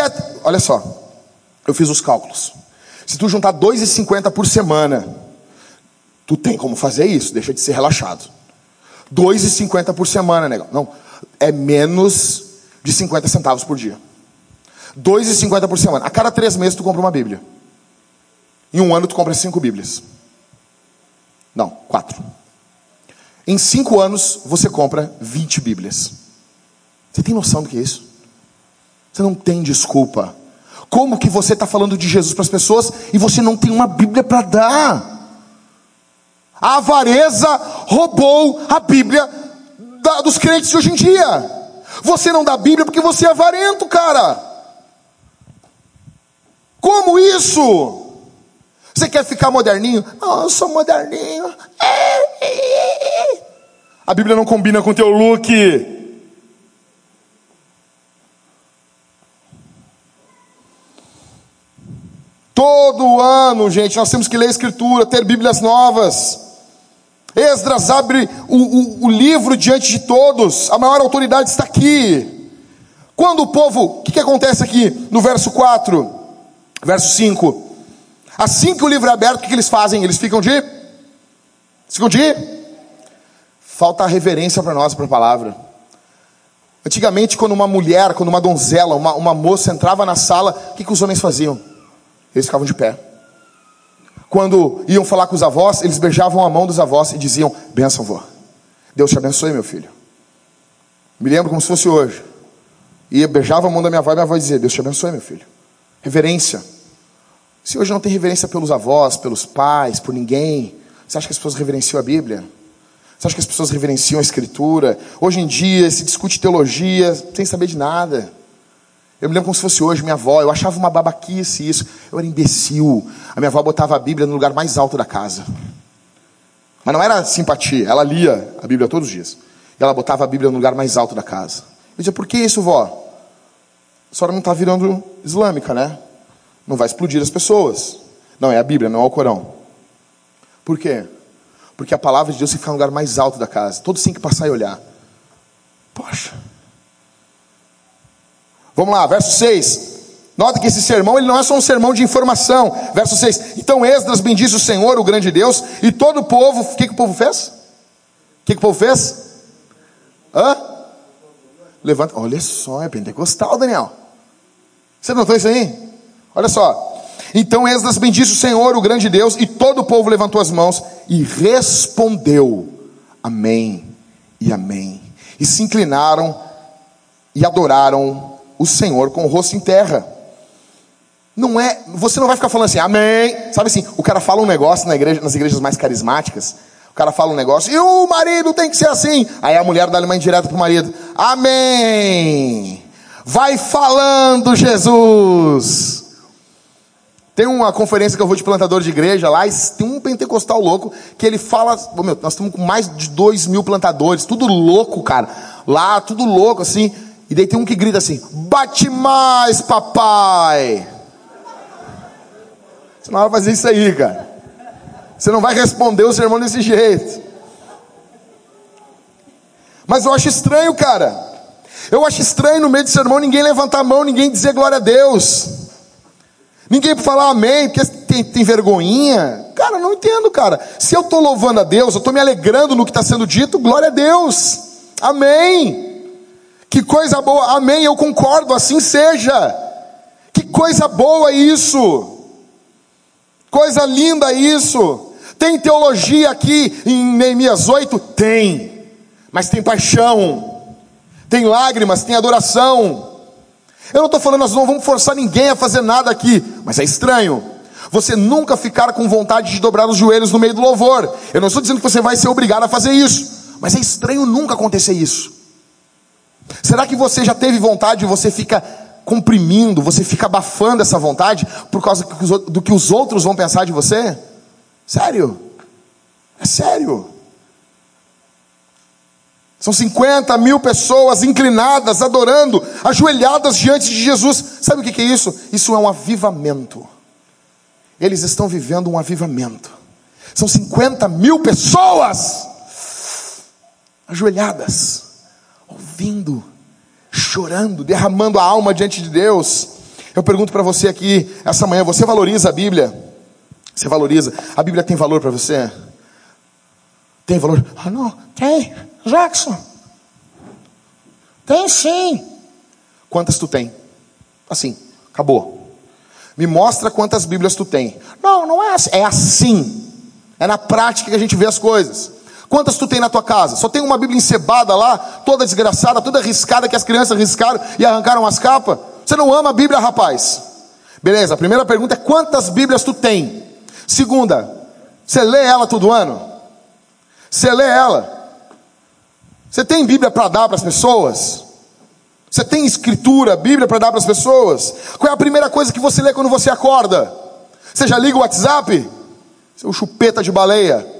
Quer, olha só, eu fiz os cálculos. Se tu juntar 2,50 por semana, tu tem como fazer isso, deixa de ser relaxado. 2,50 por semana, negão. Não, é menos de 50 centavos por dia. 2,50 por semana. A cada três meses tu compra uma Bíblia. Em um ano tu compra cinco Bíblias. Não, quatro. Em cinco anos você compra 20 Bíblias. Você tem noção do que é isso? Você não tem desculpa. Como que você está falando de Jesus para as pessoas e você não tem uma Bíblia para dar? A avareza roubou a Bíblia da, dos crentes de hoje em dia. Você não dá Bíblia porque você é avarento, cara. Como isso? Você quer ficar moderninho? Não, eu sou moderninho. A Bíblia não combina com o teu look. Todo ano, gente, nós temos que ler a Escritura, ter Bíblias novas. Esdras abre o, o, o livro diante de todos, a maior autoridade está aqui. Quando o povo, o que, que acontece aqui no verso 4, verso 5? Assim que o livro é aberto, o que, que eles fazem? Eles ficam de? Ficam de? Falta a reverência para nós, para a palavra. Antigamente, quando uma mulher, quando uma donzela, uma, uma moça entrava na sala, o que, que os homens faziam? Eles ficavam de pé. Quando iam falar com os avós, eles beijavam a mão dos avós e diziam: Benção, vó. Deus te abençoe, meu filho. Me lembro como se fosse hoje. E beijava a mão da minha avó e minha avó dizia: Deus te abençoe, meu filho. Reverência. Se hoje não tem reverência pelos avós, pelos pais, por ninguém, você acha que as pessoas reverenciam a Bíblia? Você acha que as pessoas reverenciam a Escritura? Hoje em dia se discute teologia sem saber de nada. Eu me lembro como se fosse hoje, minha avó, eu achava uma babaquice isso. Eu era imbecil. A minha avó botava a Bíblia no lugar mais alto da casa. Mas não era simpatia, ela lia a Bíblia todos os dias. E ela botava a Bíblia no lugar mais alto da casa. Eu dizia, por que isso, vó? A senhora não está virando islâmica, né? Não vai explodir as pessoas. Não, é a Bíblia, não é o Corão. Por quê? Porque a palavra de Deus fica no lugar mais alto da casa. Todos têm que passar e olhar. Poxa. Vamos lá, verso 6. Nota que esse sermão ele não é só um sermão de informação. Verso 6. Então Esdras bendiz o Senhor, o grande Deus, e todo o povo, o que, que o povo fez? O que, que o povo fez? Hã? Levanta, olha só, é pentecostal, Daniel. Você notou isso aí? Olha só. Então Esdras bendisse o Senhor, o grande Deus, e todo o povo levantou as mãos e respondeu: Amém e Amém. E se inclinaram e adoraram o Senhor com o rosto em terra. Não é, você não vai ficar falando assim, amém. Sabe assim, o cara fala um negócio na igreja, nas igrejas mais carismáticas, o cara fala um negócio, e o marido tem que ser assim. Aí a mulher dá uma indireta pro marido, amém. Vai falando, Jesus. Tem uma conferência que eu vou de plantador de igreja lá, e tem um pentecostal louco que ele fala. Oh, meu, nós estamos com mais de dois mil plantadores, tudo louco, cara. Lá, tudo louco, assim. E daí tem um que grita assim: bate mais, papai. Você não vai fazer isso aí, cara. Você não vai responder o sermão desse jeito. Mas eu acho estranho, cara. Eu acho estranho no meio do sermão ninguém levantar a mão, ninguém dizer glória a Deus. Ninguém falar amém, porque tem, tem vergonhinha. Cara, não entendo, cara. Se eu estou louvando a Deus, eu estou me alegrando no que está sendo dito, glória a Deus. Amém. Que coisa boa, amém. Eu concordo, assim seja. Que coisa boa isso. Coisa linda isso. Tem teologia aqui em Neemias 8? Tem. Mas tem paixão. Tem lágrimas, tem adoração. Eu não estou falando, nós não vamos forçar ninguém a fazer nada aqui, mas é estranho. Você nunca ficar com vontade de dobrar os joelhos no meio do louvor. Eu não estou dizendo que você vai ser obrigado a fazer isso, mas é estranho nunca acontecer isso. Será que você já teve vontade e você fica comprimindo, você fica abafando essa vontade por causa do que os outros vão pensar de você? Sério? É sério? São 50 mil pessoas inclinadas, adorando, ajoelhadas diante de Jesus. Sabe o que é isso? Isso é um avivamento. Eles estão vivendo um avivamento. São 50 mil pessoas ajoelhadas, ouvindo, chorando, derramando a alma diante de Deus. Eu pergunto para você aqui, essa manhã, você valoriza a Bíblia? Você valoriza? A Bíblia tem valor para você? Tem valor? Ah, não, tem. Jackson, tem sim. Quantas tu tem? Assim, acabou. Me mostra quantas Bíblias tu tem. Não, não é assim. É assim. É na prática que a gente vê as coisas. Quantas tu tem na tua casa? Só tem uma Bíblia encebada lá, toda desgraçada, toda arriscada, que as crianças riscaram e arrancaram as capas? Você não ama a Bíblia, rapaz? Beleza, a primeira pergunta é quantas Bíblias tu tem? Segunda, você lê ela todo ano? Você lê ela? Você tem Bíblia para dar para as pessoas? Você tem escritura, Bíblia para dar para as pessoas? Qual é a primeira coisa que você lê quando você acorda? Você já liga o WhatsApp? Seu chupeta de baleia.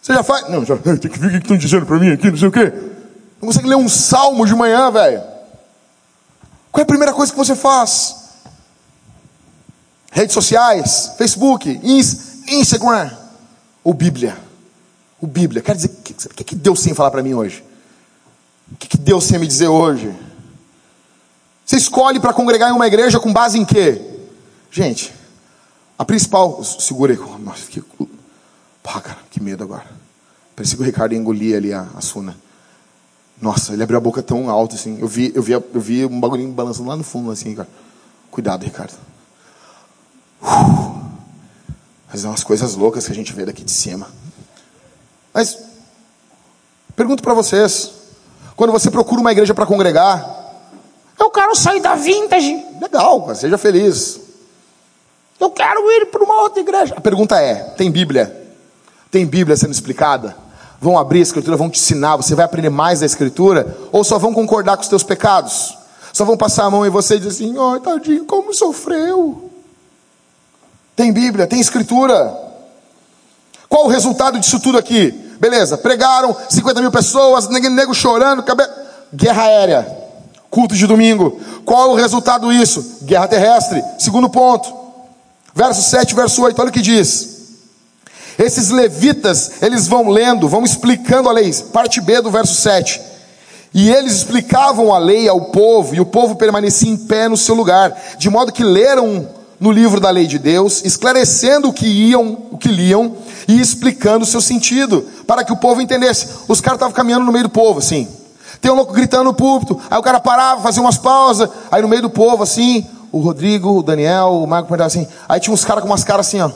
Você já faz. Não, já tem que ver o que estão dizendo para mim aqui, não sei o quê. Não consegue ler um salmo de manhã, velho. Qual é a primeira coisa que você faz? Redes sociais, Facebook, Instagram ou Bíblia? O Bíblia. Quer dizer, o que, que, Deus tem a falar para mim hoje? O que, que Deus tem a me dizer hoje? Você escolhe para congregar em uma igreja com base em quê? Gente, a principal. Segura aí. Nossa, que. Pá, cara, que medo agora. Parecia que o Ricardo ia engolir ali a, a Suna. Nossa, ele abriu a boca tão alto assim. Eu vi, eu vi, eu vi um bagulhinho balançando lá no fundo assim, cara. Cuidado, Ricardo. Uh, mas é umas coisas loucas que a gente vê daqui de cima. Mas, pergunto para vocês: quando você procura uma igreja para congregar, eu quero sair da vintage. Legal, seja feliz. Eu quero ir para uma outra igreja. A pergunta é: tem Bíblia? Tem Bíblia sendo explicada? Vão abrir a Escritura, vão te ensinar, você vai aprender mais da Escritura? Ou só vão concordar com os teus pecados? Só vão passar a mão em você e dizer assim: oh, tadinho, como sofreu. Tem Bíblia, tem Escritura. Qual o resultado disso tudo aqui? Beleza, pregaram 50 mil pessoas, nego chorando, cabe... guerra aérea, culto de domingo. Qual o resultado disso? Guerra terrestre. Segundo ponto, verso 7, verso 8, olha o que diz. Esses levitas, eles vão lendo, vão explicando a lei. Parte B do verso 7. E eles explicavam a lei ao povo, e o povo permanecia em pé no seu lugar, de modo que leram no livro da lei de Deus, esclarecendo o que iam, o que liam e explicando o seu sentido, para que o povo entendesse. Os caras estavam caminhando no meio do povo, assim. Tem um louco gritando no púlpito, aí o cara parava, fazia umas pausas, aí no meio do povo, assim, o Rodrigo, o Daniel, o Marco assim. Aí tinha uns caras com umas caras assim, ó.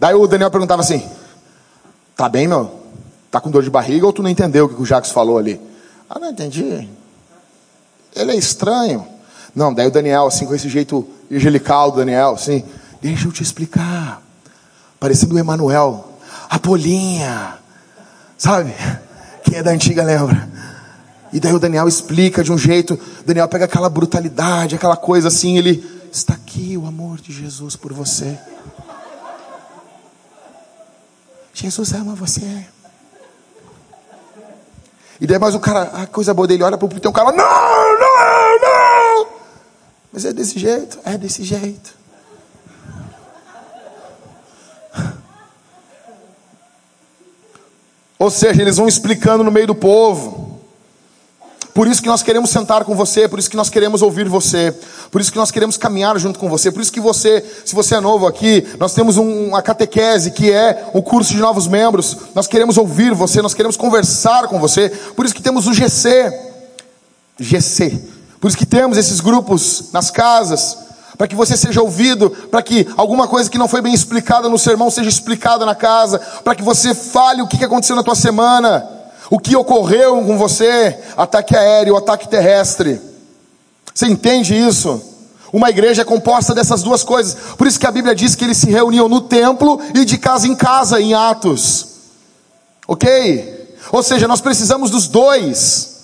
Daí o Daniel perguntava assim: Tá bem, meu? Tá com dor de barriga ou tu não entendeu o que o Jacques falou ali? Ah, não entendi. Ele é estranho. Não, daí o Daniel, assim, com esse jeito angelical do Daniel, assim, deixa eu te explicar. Parecendo o Emanuel, a Polinha, sabe? Quem é da antiga lembra. E daí o Daniel explica de um jeito, Daniel pega aquela brutalidade, aquela coisa assim, ele está aqui o amor de Jesus por você. Jesus ama você. E daí mais o cara, a coisa boa dele olha pro tem um cara, não, não, não. Mas é desse jeito, é desse jeito. Ou seja, eles vão explicando no meio do povo. Por isso que nós queremos sentar com você, por isso que nós queremos ouvir você, por isso que nós queremos caminhar junto com você, por isso que você, se você é novo aqui, nós temos um, uma catequese que é o curso de novos membros, nós queremos ouvir você, nós queremos conversar com você, por isso que temos o GC, GC, por isso que temos esses grupos nas casas, para que você seja ouvido, para que alguma coisa que não foi bem explicada no sermão seja explicada na casa, para que você fale o que aconteceu na tua semana. O que ocorreu com você? Ataque aéreo, ataque terrestre. Você entende isso? Uma igreja é composta dessas duas coisas. Por isso que a Bíblia diz que eles se reuniam no templo e de casa em casa, em Atos. Ok? Ou seja, nós precisamos dos dois.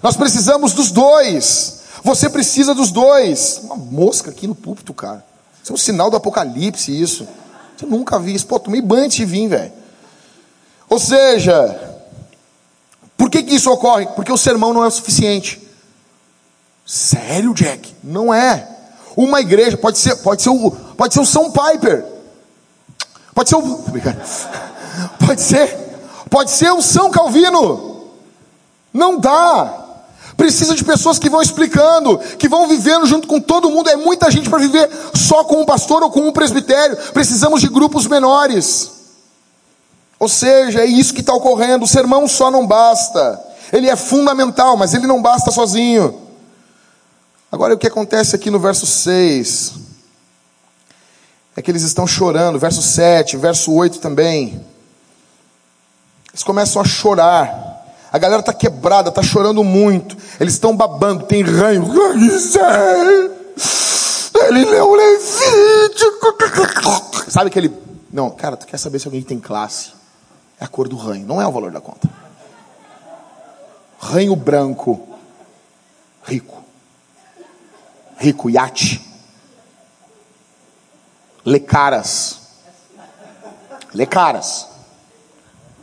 Nós precisamos dos dois. Você precisa dos dois. Uma mosca aqui no púlpito, cara. Isso é um sinal do apocalipse, isso. Você nunca vi isso. Pô, tomei banho de vir, velho. Ou seja, por que, que isso ocorre? Porque o sermão não é o suficiente. Sério, Jack? Não é. Uma igreja pode ser, pode ser o, pode ser o São Piper. Pode ser o, pode ser, pode ser o São Calvino. Não dá. Precisa de pessoas que vão explicando, que vão vivendo junto com todo mundo. É muita gente para viver só com um pastor ou com um presbitério. Precisamos de grupos menores. Ou seja, é isso que está ocorrendo. O sermão só não basta. Ele é fundamental, mas ele não basta sozinho. Agora, o que acontece aqui no verso 6 é que eles estão chorando. Verso 7, verso 8 também. Eles começam a chorar. A galera está quebrada, está chorando muito. Eles estão babando, tem ranho. Ele leu Levítico. Sabe aquele. Não, cara, tu quer saber se alguém tem classe? É a cor do ranho, não é o valor da conta. Ranho branco, rico. Rico, iate. Lecaras. Lecaras.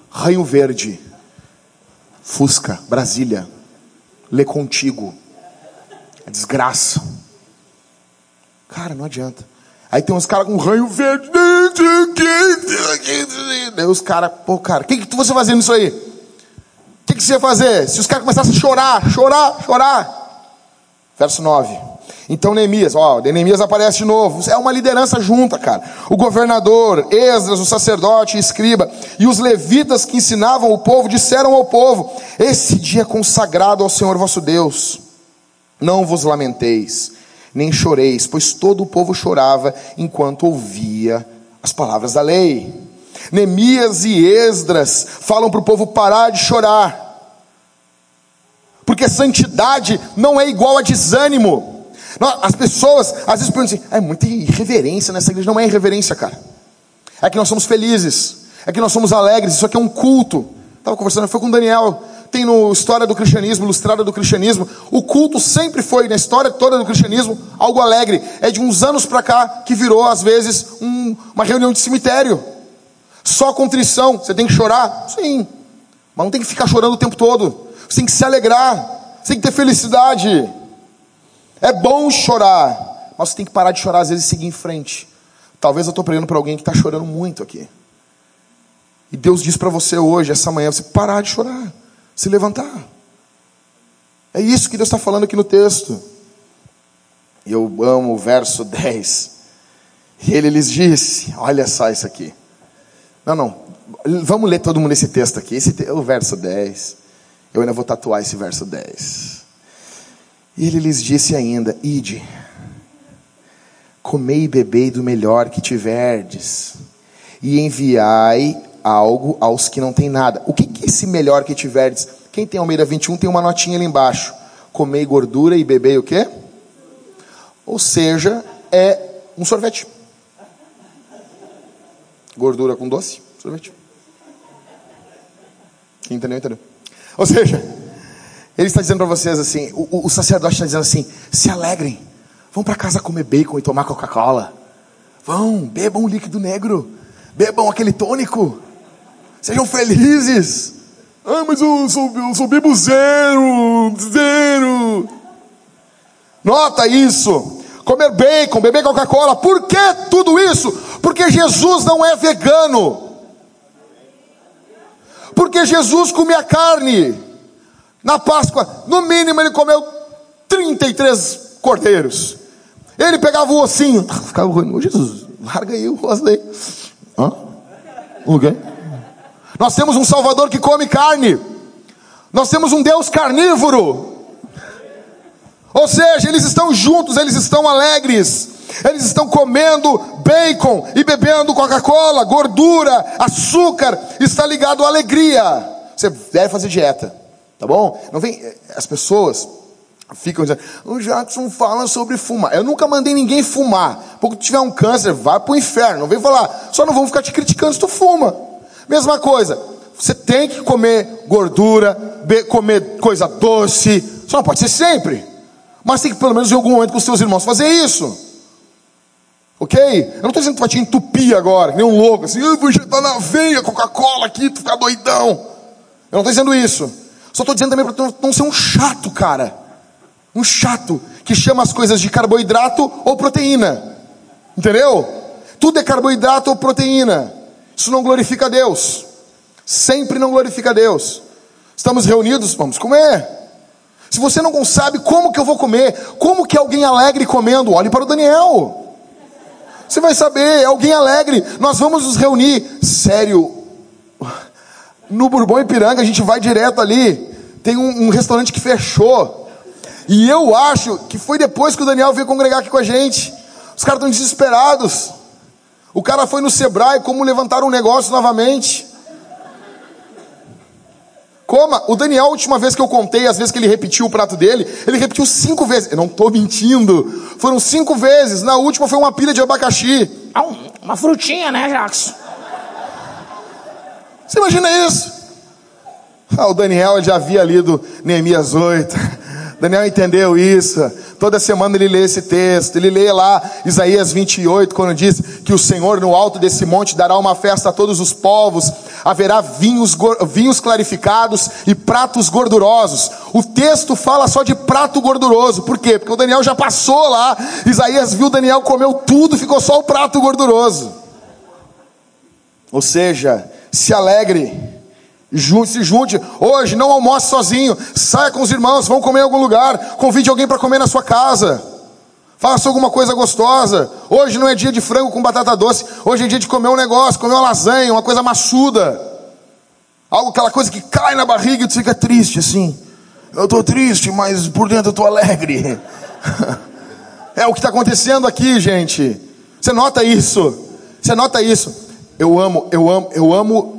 Ranho verde. Fusca, Brasília. Lê contigo. É desgraça. Cara, não adianta. Aí tem uns caras com ranho verde. Daí os caras, pô, cara, o que, que você fazendo isso aí? O que, que você ia fazer? Se os caras começassem a chorar, chorar, chorar. Verso 9. Então Neemias, ó, Neemias aparece de novo. É uma liderança junta, cara. O governador, Esdras, o sacerdote, escriba e os levitas que ensinavam o povo disseram ao povo: Esse dia é consagrado ao Senhor vosso Deus. Não vos lamenteis, nem choreis, pois todo o povo chorava enquanto ouvia as palavras da lei. Neemias e Esdras falam para o povo parar de chorar, porque santidade não é igual a desânimo. As pessoas às vezes perguntam assim: é muita irreverência nessa igreja. Não é irreverência, cara. É que nós somos felizes, é que nós somos alegres. Isso aqui é um culto. Estava conversando, foi com o Daniel tem no História do Cristianismo, Ilustrada do Cristianismo, o culto sempre foi, na história toda do cristianismo, algo alegre. É de uns anos para cá que virou, às vezes, um, uma reunião de cemitério. Só contrição. Você tem que chorar? Sim. Mas não tem que ficar chorando o tempo todo. Você tem que se alegrar. Você tem que ter felicidade. É bom chorar. Mas você tem que parar de chorar, às vezes, e seguir em frente. Talvez eu estou pregando para alguém que está chorando muito aqui. E Deus diz para você hoje, essa manhã, você parar de chorar se levantar. É isso que Deus está falando aqui no texto. E eu amo o verso 10. E ele lhes disse: Olha só isso aqui. Não, não. Vamos ler todo mundo esse texto aqui. Esse, o verso 10. Eu ainda vou tatuar esse verso 10. E ele lhes disse ainda: Ide, comei e bebei do melhor que tiverdes, e enviai algo aos que não têm nada. O que é esse melhor que tiverdes? Quem tem Almeida 21 tem uma notinha ali embaixo. Comei gordura e bebei o quê? Ou seja, é um sorvete. Gordura com doce, sorvete. Quem entendeu, entendeu. Ou seja, ele está dizendo para vocês assim: o, o sacerdote está dizendo assim: se alegrem, vão para casa comer bacon e tomar Coca-Cola. Vão, bebam líquido negro, bebam aquele tônico, sejam felizes. Ah, mas eu sou, eu sou bebo zero, zero. Nota isso. Comer bacon, beber Coca-Cola. Por que tudo isso? Porque Jesus não é vegano. Porque Jesus comia carne. Na Páscoa, no mínimo, ele comeu 33 cordeiros. Ele pegava o ossinho. Ficava ruim. Jesus, larga aí o osso daí. Hã? O quê? Nós temos um Salvador que come carne. Nós temos um Deus carnívoro. Ou seja, eles estão juntos, eles estão alegres. Eles estão comendo bacon e bebendo Coca-Cola, gordura, açúcar, está ligado à alegria. Você deve fazer dieta, tá bom? Não vem, eh, as pessoas ficam dizendo, o Jackson fala sobre fumar. Eu nunca mandei ninguém fumar. Porque tu tiver um câncer, vai pro inferno. Não vem falar, só não vamos ficar te criticando se tu fuma. Mesma coisa, você tem que comer gordura, comer coisa doce, só não pode ser sempre. Mas tem que pelo menos em algum momento com seus irmãos fazer isso. Ok? Eu não estou dizendo que vai te entupir agora, nem um louco, assim, eu vou injetar na veia Coca-Cola aqui, tu ficar doidão. Eu não estou dizendo isso. Só estou dizendo também para não ser um chato, cara. Um chato que chama as coisas de carboidrato ou proteína. Entendeu? Tudo é carboidrato ou proteína. Isso não glorifica a Deus. Sempre não glorifica a Deus. Estamos reunidos, vamos comer. Se você não sabe como que eu vou comer, como que alguém alegre comendo, olhe para o Daniel. Você vai saber, é alguém alegre. Nós vamos nos reunir. Sério, no Bourbon Ipiranga a gente vai direto ali. Tem um, um restaurante que fechou. E eu acho que foi depois que o Daniel veio congregar aqui com a gente. Os caras estão desesperados. O cara foi no Sebrae, como levantar um negócio novamente. Coma. O Daniel, a última vez que eu contei, as vezes que ele repetiu o prato dele, ele repetiu cinco vezes. Eu não estou mentindo. Foram cinco vezes. Na última foi uma pilha de abacaxi. Ah, uma frutinha, né, Jackson? Você imagina isso? Ah, o Daniel já havia lido Neemias 8. Daniel entendeu isso. Toda semana ele lê esse texto. Ele lê lá Isaías 28, quando diz que o Senhor no alto desse monte dará uma festa a todos os povos. Haverá vinhos, vinhos clarificados e pratos gordurosos. O texto fala só de prato gorduroso. Por quê? Porque o Daniel já passou lá. Isaías viu Daniel comeu tudo, ficou só o prato gorduroso. Ou seja, se alegre se junte. Hoje, não almoce sozinho. Saia com os irmãos, vão comer em algum lugar. Convide alguém para comer na sua casa. Faça alguma coisa gostosa. Hoje não é dia de frango com batata doce. Hoje é dia de comer um negócio, comer uma lasanha, uma coisa maçuda. Algo, aquela coisa que cai na barriga e tu fica triste assim. Eu estou triste, mas por dentro eu estou alegre. é o que está acontecendo aqui, gente. Você nota isso? Você nota isso? Eu amo, eu amo, eu amo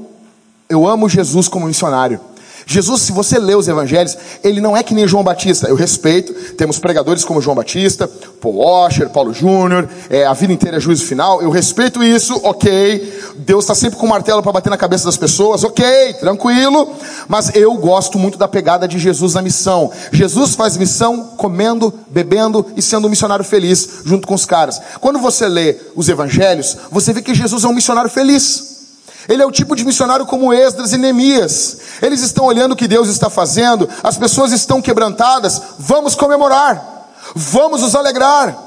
eu amo Jesus como missionário. Jesus, se você lê os evangelhos, ele não é que nem João Batista. Eu respeito, temos pregadores como João Batista, Paul Washer, Paulo Júnior, é, a vida inteira é juízo final. Eu respeito isso, ok. Deus está sempre com o martelo para bater na cabeça das pessoas, ok, tranquilo. Mas eu gosto muito da pegada de Jesus na missão. Jesus faz missão comendo, bebendo e sendo um missionário feliz junto com os caras. Quando você lê os evangelhos, você vê que Jesus é um missionário feliz. Ele é o tipo de missionário como Esdras e Neemias. Eles estão olhando o que Deus está fazendo, as pessoas estão quebrantadas. Vamos comemorar, vamos nos alegrar.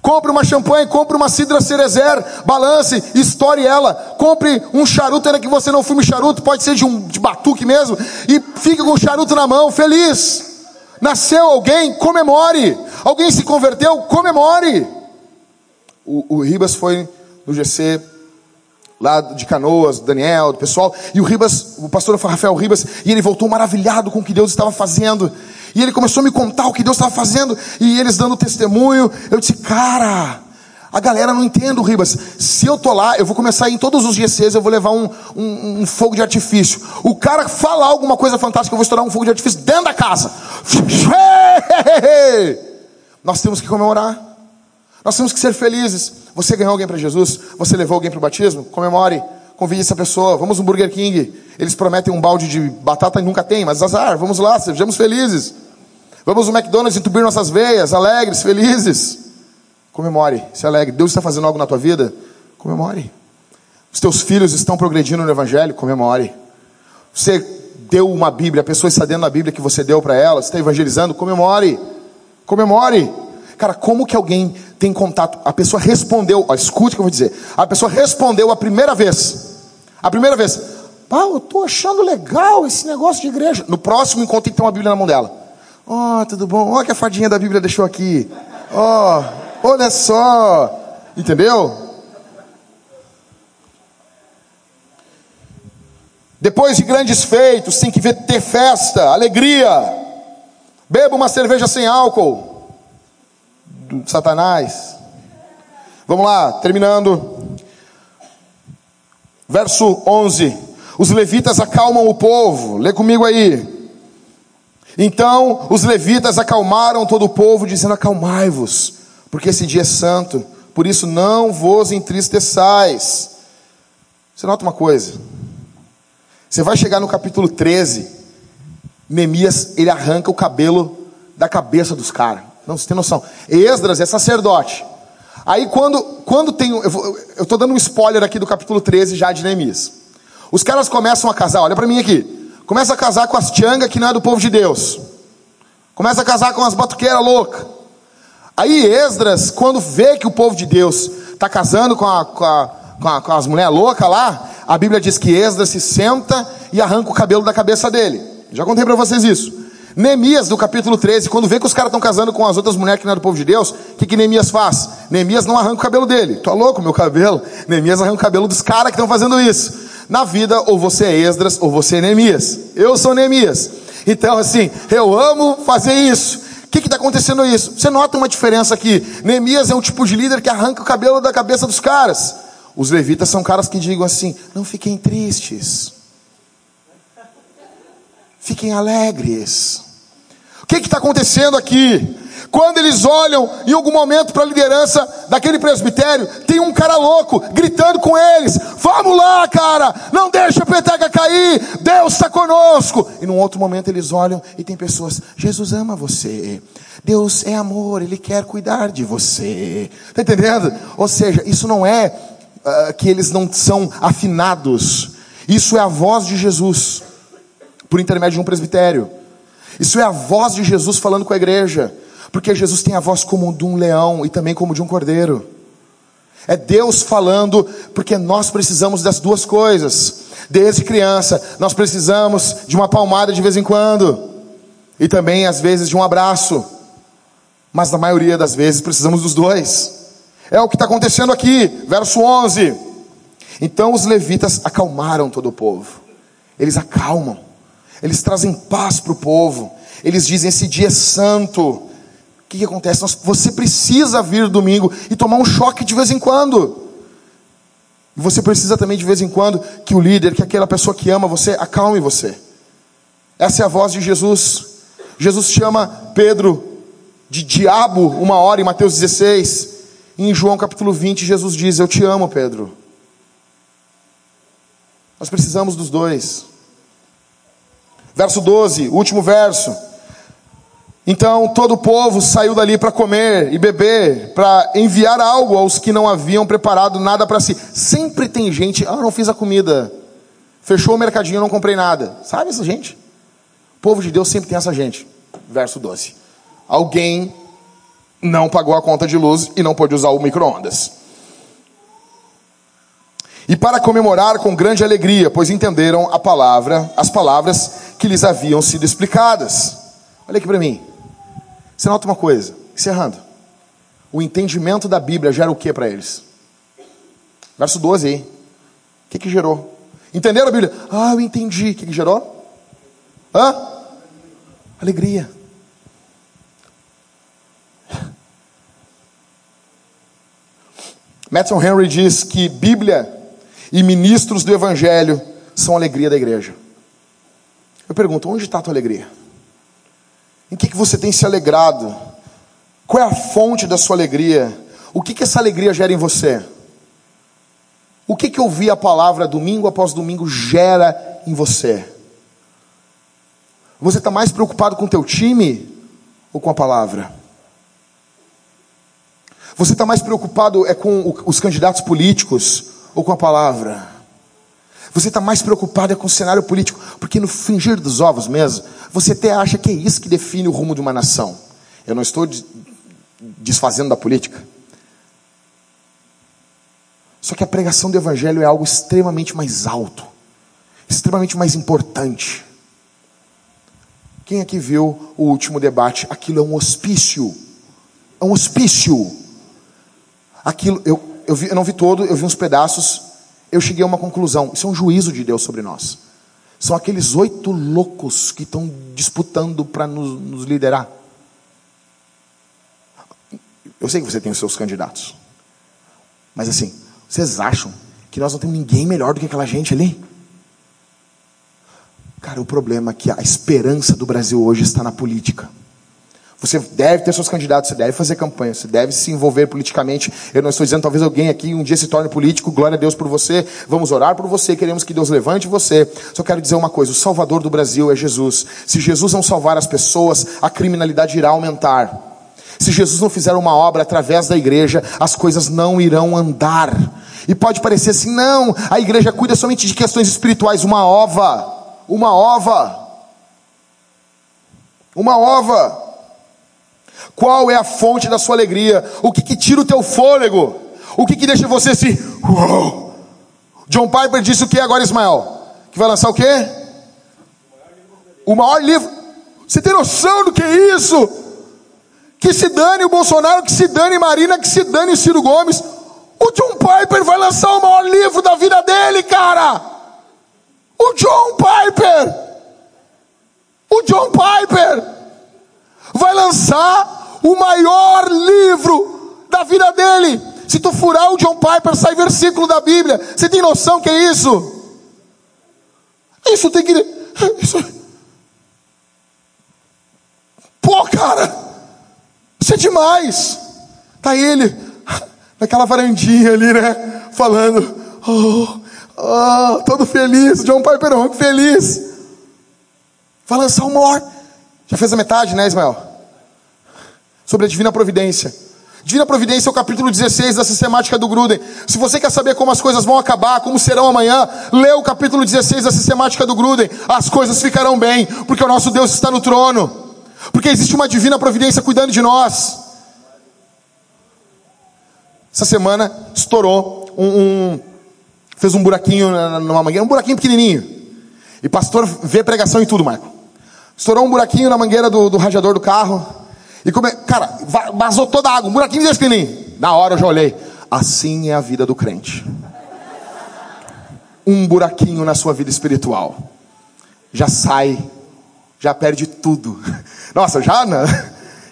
Compre uma champanhe, compre uma cidra cerezer, balance, estoure ela. Compre um charuto, ainda que você não fume charuto, pode ser de um de batuque mesmo, e fique com o charuto na mão, feliz. Nasceu alguém, comemore. Alguém se converteu, comemore. O, o Ribas foi no GC lá de Canoas, Daniel, do pessoal, e o Ribas, o pastor Rafael Ribas, e ele voltou maravilhado com o que Deus estava fazendo. E ele começou a me contar o que Deus estava fazendo, e eles dando testemunho. Eu disse, cara, a galera não entende, Ribas. Se eu tô lá, eu vou começar em todos os GCs, eu vou levar um, um, um, fogo de artifício. O cara falar alguma coisa fantástica, eu vou estourar um fogo de artifício dentro da casa. Nós temos que comemorar. Nós temos que ser felizes. Você ganhou alguém para Jesus? Você levou alguém para o batismo? Comemore. Convide essa pessoa. Vamos no Burger King. Eles prometem um balde de batata e nunca tem, mas azar. Vamos lá, sejamos felizes. Vamos no McDonald's entupir nossas veias, alegres, felizes. Comemore, se alegre. Deus está fazendo algo na tua vida? Comemore. Os teus filhos estão progredindo no Evangelho? Comemore. Você deu uma Bíblia, a pessoa está dentro da Bíblia que você deu para ela, você está evangelizando? Comemore. Comemore. Cara, como que alguém tem contato? A pessoa respondeu, ó, escute o que eu vou dizer. A pessoa respondeu a primeira vez. A primeira vez. Pá, eu estou achando legal esse negócio de igreja. No próximo encontro tem que ter uma Bíblia na mão dela. Ó, oh, tudo bom? Olha que a fadinha da Bíblia deixou aqui. Ó, oh, Olha só, entendeu? Depois de grandes feitos, tem que ter festa, alegria. Beba uma cerveja sem álcool. Satanás. Vamos lá, terminando. Verso 11. Os levitas acalmam o povo. Lê comigo aí. Então os levitas acalmaram todo o povo, dizendo: Acalmai-vos porque esse dia é santo, por isso não vos entristeçais. Você nota uma coisa? Você vai chegar no capítulo 13, Neemias, ele arranca o cabelo da cabeça dos caras. Não, você tem noção. Esdras é sacerdote. Aí quando, quando tem. Eu estou dando um spoiler aqui do capítulo 13 já de Neemias. Os caras começam a casar, olha para mim aqui. Começa a casar com as tiangas que não é do povo de Deus. Começa a casar com as batuqueiras loucas. Aí Esdras, quando vê que o povo de Deus está casando com, a, com, a, com, a, com as mulheres loucas lá, a Bíblia diz que Esdras se senta e arranca o cabelo da cabeça dele. Já contei para vocês isso. Neemias, do capítulo 13, quando vê que os caras estão casando com as outras mulheres que não é do povo de Deus, o que, que Neemias faz? Neemias não arranca o cabelo dele. Tô louco, meu cabelo. Neemias arranca o cabelo dos caras que estão fazendo isso. Na vida, ou você é Esdras, ou você é Neemias. Eu sou Neemias. Então, assim, eu amo fazer isso. O que está acontecendo isso? Você nota uma diferença aqui. Neemias é um tipo de líder que arranca o cabelo da cabeça dos caras. Os levitas são caras que digam assim: não fiquem tristes, fiquem alegres. O que está acontecendo aqui? Quando eles olham em algum momento para a liderança daquele presbitério, tem um cara louco gritando com eles: Vamos lá, cara, não deixa a peteca cair, Deus está conosco. E num outro momento eles olham e tem pessoas: Jesus ama você, Deus é amor, Ele quer cuidar de você. Está entendendo? Ou seja, isso não é uh, que eles não são afinados, isso é a voz de Jesus, por intermédio de um presbitério. Isso é a voz de Jesus falando com a igreja. Porque Jesus tem a voz como de um leão e também como de um cordeiro. É Deus falando, porque nós precisamos das duas coisas. Desde criança, nós precisamos de uma palmada de vez em quando, e também, às vezes, de um abraço. Mas na maioria das vezes, precisamos dos dois. É o que está acontecendo aqui, verso 11. Então os levitas acalmaram todo o povo. Eles acalmam, eles trazem paz para o povo. Eles dizem: esse dia é santo o que, que acontece? Você precisa vir domingo e tomar um choque de vez em quando. E você precisa também de vez em quando que o líder, que aquela pessoa que ama você, acalme você. Essa é a voz de Jesus. Jesus chama Pedro de diabo uma hora em Mateus 16. E em João capítulo 20, Jesus diz: Eu te amo, Pedro. Nós precisamos dos dois. Verso 12, último verso. Então todo o povo saiu dali para comer e beber, para enviar algo aos que não haviam preparado nada para si. Sempre tem gente, ah, não fiz a comida, fechou o mercadinho, não comprei nada. Sabe essa gente? O povo de Deus sempre tem essa gente. Verso 12. Alguém não pagou a conta de luz e não pôde usar o micro-ondas. E para comemorar com grande alegria, pois entenderam a palavra, as palavras que lhes haviam sido explicadas. Olha aqui para mim. Você nota uma coisa, encerrando. O entendimento da Bíblia gera o que para eles? Verso 12 aí. O que, que gerou? Entenderam a Bíblia? Ah, eu entendi. O que, que gerou? Hã? Alegria. Madison Henry diz que Bíblia e ministros do Evangelho são a alegria da igreja. Eu pergunto, onde está a tua alegria? Em que, que você tem se alegrado? Qual é a fonte da sua alegria? O que, que essa alegria gera em você? O que, que ouvir a palavra domingo após domingo gera em você? Você está mais preocupado com o teu time ou com a palavra? Você está mais preocupado é com os candidatos políticos ou com a palavra? Você está mais preocupado com o cenário político, porque no fingir dos ovos mesmo, você até acha que é isso que define o rumo de uma nação. Eu não estou desfazendo da política. Só que a pregação do Evangelho é algo extremamente mais alto, extremamente mais importante. Quem aqui viu o último debate? Aquilo é um hospício. É um hospício. Aquilo, eu, eu, vi, eu não vi todo, eu vi uns pedaços. Eu cheguei a uma conclusão. Isso é um juízo de Deus sobre nós. São aqueles oito loucos que estão disputando para nos, nos liderar. Eu sei que você tem os seus candidatos. Mas assim, vocês acham que nós não temos ninguém melhor do que aquela gente ali? Cara, o problema é que a esperança do Brasil hoje está na política. Você deve ter seus candidatos, você deve fazer campanha, você deve se envolver politicamente. Eu não estou dizendo, talvez alguém aqui um dia se torne político, glória a Deus por você, vamos orar por você, queremos que Deus levante você. Só quero dizer uma coisa: o Salvador do Brasil é Jesus. Se Jesus não salvar as pessoas, a criminalidade irá aumentar. Se Jesus não fizer uma obra através da igreja, as coisas não irão andar. E pode parecer assim, não, a igreja cuida somente de questões espirituais, uma ova uma ova. Uma ova. Qual é a fonte da sua alegria? O que, que tira o teu fôlego? O que, que deixa você se. John Piper disse o que agora, Ismael? Que vai lançar o quê? O maior livro. Você tem noção do que é isso? Que se dane o Bolsonaro, que se dane Marina, que se dane Ciro Gomes. O John Piper vai lançar o maior livro da vida dele, cara. O John Piper, o John Piper vai lançar o maior livro da vida dele. Se tu furar o John Piper, sai versículo da Bíblia. Você tem noção que é isso? Isso tem que. Isso... Pô, cara, isso é demais. Tá ele naquela varandinha ali, né? Falando. Oh, Oh, todo feliz. John Piper Ronk feliz. Vai lançar o maior. Já fez a metade, né, Ismael? Sobre a divina providência. Divina Providência é o capítulo 16 da sistemática do Gruden. Se você quer saber como as coisas vão acabar, como serão amanhã, lê o capítulo 16 da sistemática do Gruden. As coisas ficarão bem, porque o nosso Deus está no trono. Porque existe uma divina providência cuidando de nós. Essa semana estourou um, um fez um buraquinho numa mangueira, um buraquinho pequenininho. E pastor vê pregação em tudo, Marco. Estourou um buraquinho na mangueira do, do radiador do carro. E come... cara, vazou toda a água, um buraquinho desse pequenininho. Na hora eu já olhei. Assim é a vida do crente. Um buraquinho na sua vida espiritual. Já sai, já perde tudo. Nossa, já.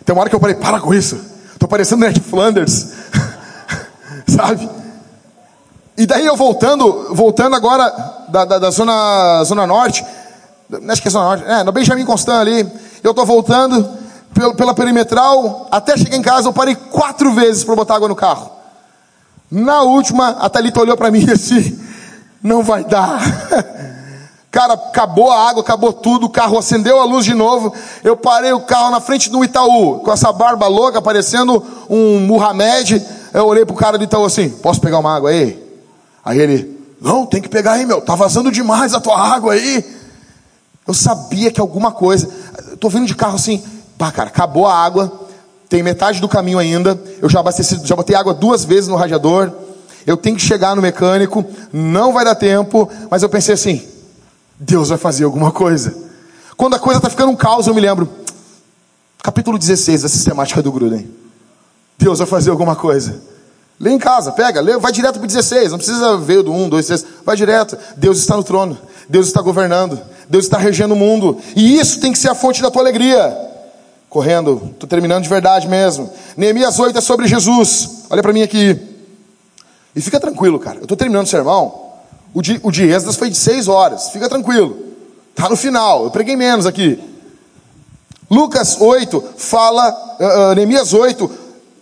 Tem uma hora que eu falei, para com isso. Estou parecendo Ned Flanders. Sabe? E daí eu voltando, voltando agora da, da, da zona, zona norte, acho que é zona norte, é, no Benjamin Constant ali, eu estou voltando pela, perimetral, até chegar em casa eu parei quatro vezes para botar água no carro. Na última, a Thalita olhou para mim e disse, não vai dar. Cara, acabou a água, acabou tudo, o carro acendeu a luz de novo. Eu parei o carro na frente do Itaú, com essa barba louca, parecendo um Muhammad. Eu olhei pro cara do Itaú assim: Posso pegar uma água aí? Aí ele, não, tem que pegar aí, meu, tá vazando demais a tua água aí. Eu sabia que alguma coisa. Eu tô vindo de carro assim, pá, cara, acabou a água, tem metade do caminho ainda. Eu já abasteci, já botei água duas vezes no radiador. Eu tenho que chegar no mecânico, não vai dar tempo, mas eu pensei assim: Deus vai fazer alguma coisa. Quando a coisa está ficando um caos, eu me lembro. Capítulo 16 da sistemática do Gruden. Deus vai fazer alguma coisa. Lê em casa, pega, lê, vai direto para o 16, não precisa ver do 1, 2, 3, vai direto. Deus está no trono, Deus está governando, Deus está regendo o mundo, e isso tem que ser a fonte da tua alegria. Correndo, estou terminando de verdade mesmo. Neemias 8 é sobre Jesus, olha para mim aqui. E fica tranquilo, cara, eu estou terminando o sermão. O de, o de Êxodas foi de 6 horas, fica tranquilo, está no final, eu preguei menos aqui. Lucas 8 fala, uh, uh, Neemias 8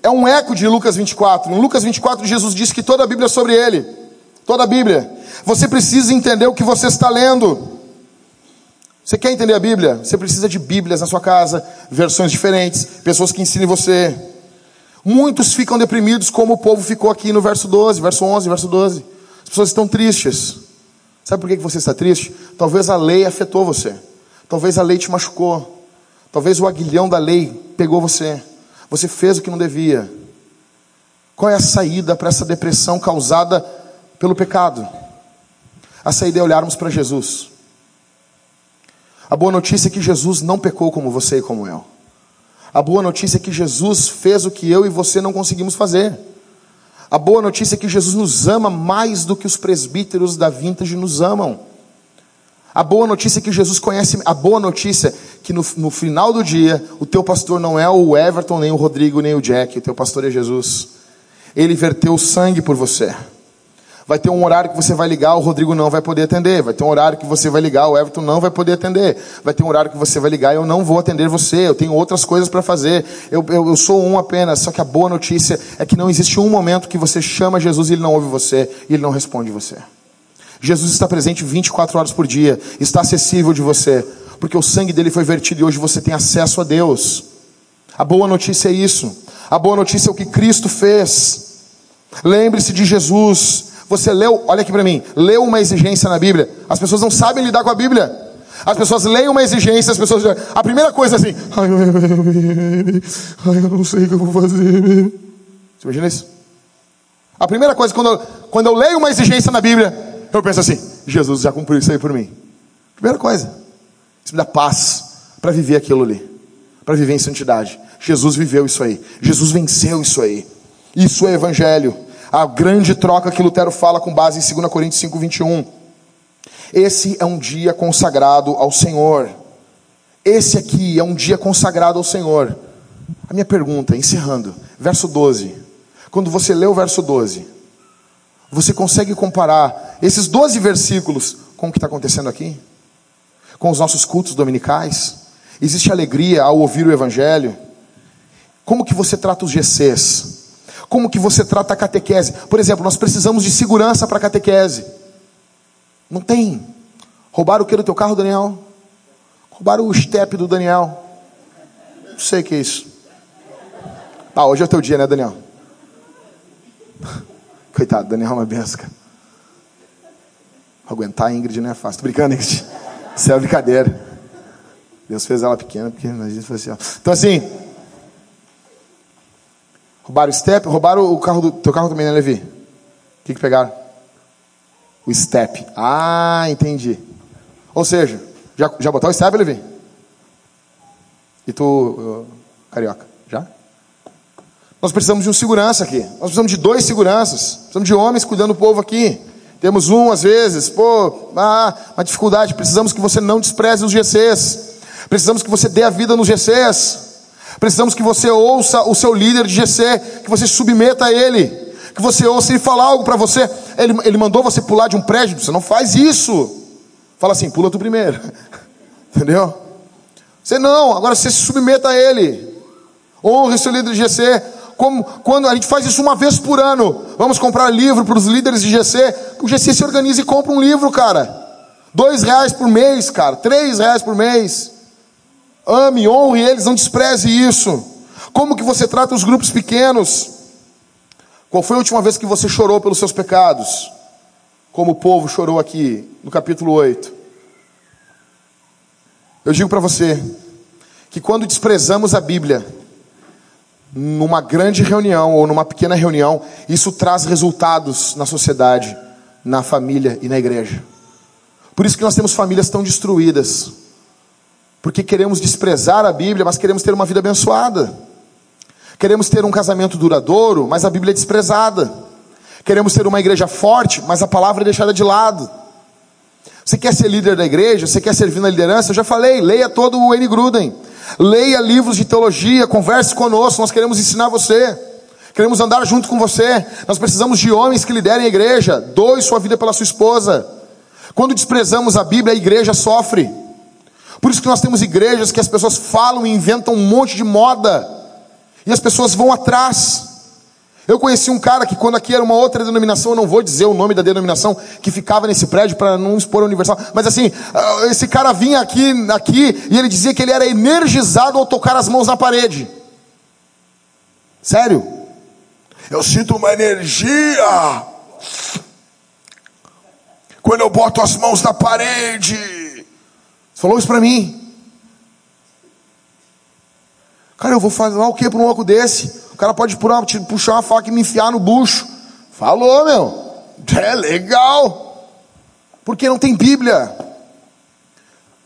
é um eco de Lucas 24. Em Lucas 24, Jesus disse que toda a Bíblia é sobre ele. Toda a Bíblia. Você precisa entender o que você está lendo. Você quer entender a Bíblia? Você precisa de Bíblias na sua casa, versões diferentes, pessoas que ensinem você. Muitos ficam deprimidos, como o povo ficou aqui no verso 12, verso 11, verso 12. As pessoas estão tristes. Sabe por que você está triste? Talvez a lei afetou você. Talvez a lei te machucou. Talvez o aguilhão da lei pegou você. Você fez o que não devia. Qual é a saída para essa depressão causada pelo pecado? A saída é olharmos para Jesus. A boa notícia é que Jesus não pecou como você e como eu. A boa notícia é que Jesus fez o que eu e você não conseguimos fazer. A boa notícia é que Jesus nos ama mais do que os presbíteros da Vintage nos amam. A boa notícia é que Jesus conhece, a boa notícia é que no, no, final do dia, o teu pastor não é o Everton, nem o Rodrigo, nem o Jack, o teu pastor é Jesus. Ele verteu sangue por você. Vai ter um horário que você vai ligar, o Rodrigo não vai poder atender. Vai ter um horário que você vai ligar, o Everton não vai poder atender. Vai ter um horário que você vai ligar, eu não vou atender você. Eu tenho outras coisas para fazer. Eu, eu, eu, sou um apenas. Só que a boa notícia é que não existe um momento que você chama Jesus e ele não ouve você e ele não responde você. Jesus está presente 24 horas por dia, está acessível de você, porque o sangue dele foi vertido e hoje você tem acesso a Deus. A boa notícia é isso. A boa notícia é o que Cristo fez. Lembre-se de Jesus. Você leu, olha aqui para mim, leu uma exigência na Bíblia. As pessoas não sabem lidar com a Bíblia. As pessoas leem uma exigência, as pessoas. A primeira coisa é assim. Ai, ai, eu não sei o que eu vou fazer. Você imagina isso? A primeira coisa, quando eu, quando eu leio uma exigência na Bíblia, eu penso assim: Jesus já cumpriu isso aí por mim. Primeira coisa, isso me dá paz para viver aquilo ali, para viver em santidade. Jesus viveu isso aí, Jesus venceu isso aí. Isso é evangelho. A grande troca que Lutero fala com base em 2 Coríntios 5, 21. Esse é um dia consagrado ao Senhor. Esse aqui é um dia consagrado ao Senhor. A minha pergunta, encerrando, verso 12. Quando você lê o verso 12, você consegue comparar esses 12 versículos com o que está acontecendo aqui? Com os nossos cultos dominicais? Existe alegria ao ouvir o Evangelho? Como que você trata os GCs? Como que você trata a catequese? Por exemplo, nós precisamos de segurança para a catequese. Não tem. Roubaram o que do teu carro, Daniel? Roubaram o step do Daniel. Não sei o que é isso. Ah, hoje é o teu dia, né, Daniel? Coitado, Daniel é uma benção. Aguentar a Ingrid não é fácil. Tô brincando, Ingrid. Isso é brincadeira. Deus fez ela pequena, porque a gente foi assim, ó. Então assim. Roubaram o step, roubaram o carro do. Teu carro também, né, Levi? O que, que pegaram? O step. Ah, entendi. Ou seja, já, já botou o step, Levi? E tu, carioca? Já? Nós precisamos de um segurança aqui. Nós precisamos de dois seguranças. Precisamos de homens cuidando do povo aqui. Temos um às vezes, pô, ah, uma dificuldade. Precisamos que você não despreze os GCs. Precisamos que você dê a vida nos GCs. Precisamos que você ouça o seu líder de GC, que você submeta a ele. Que você ouça ele falar algo para você. Ele, ele mandou você pular de um prédio. Você não faz isso. Fala assim, pula tu primeiro. Entendeu? Você não, agora você se submeta a ele. Honre seu líder de GC como quando a gente faz isso uma vez por ano, vamos comprar livro para os líderes de GC, o GC se organiza e compra um livro, cara. Dois reais por mês, cara. Três reais por mês. Ame, honre eles, não despreze isso. Como que você trata os grupos pequenos? Qual foi a última vez que você chorou pelos seus pecados? Como o povo chorou aqui no capítulo 8. Eu digo para você que quando desprezamos a Bíblia, numa grande reunião ou numa pequena reunião, isso traz resultados na sociedade, na família e na igreja. Por isso que nós temos famílias tão destruídas. Porque queremos desprezar a Bíblia, mas queremos ter uma vida abençoada. Queremos ter um casamento duradouro, mas a Bíblia é desprezada. Queremos ter uma igreja forte, mas a palavra é deixada de lado. Você quer ser líder da igreja? Você quer servir na liderança? Eu já falei, leia todo o N. Gruden. Leia livros de teologia, converse conosco, nós queremos ensinar você. Queremos andar junto com você. Nós precisamos de homens que liderem a igreja. Doe sua vida pela sua esposa. Quando desprezamos a Bíblia, a igreja sofre. Por isso que nós temos igrejas que as pessoas falam e inventam um monte de moda. E as pessoas vão atrás. Eu conheci um cara que, quando aqui era uma outra denominação, eu não vou dizer o nome da denominação, que ficava nesse prédio para não expor a universal, mas assim, ah, esse cara vinha aqui, aqui e ele dizia que ele era energizado ao tocar as mãos na parede. Sério? Eu sinto uma energia quando eu boto as mãos na parede. Falou isso para mim. Cara, eu vou falar o que para um louco desse? O cara pode puxar uma faca e me enfiar no bucho. Falou, meu. É legal. Porque não tem Bíblia.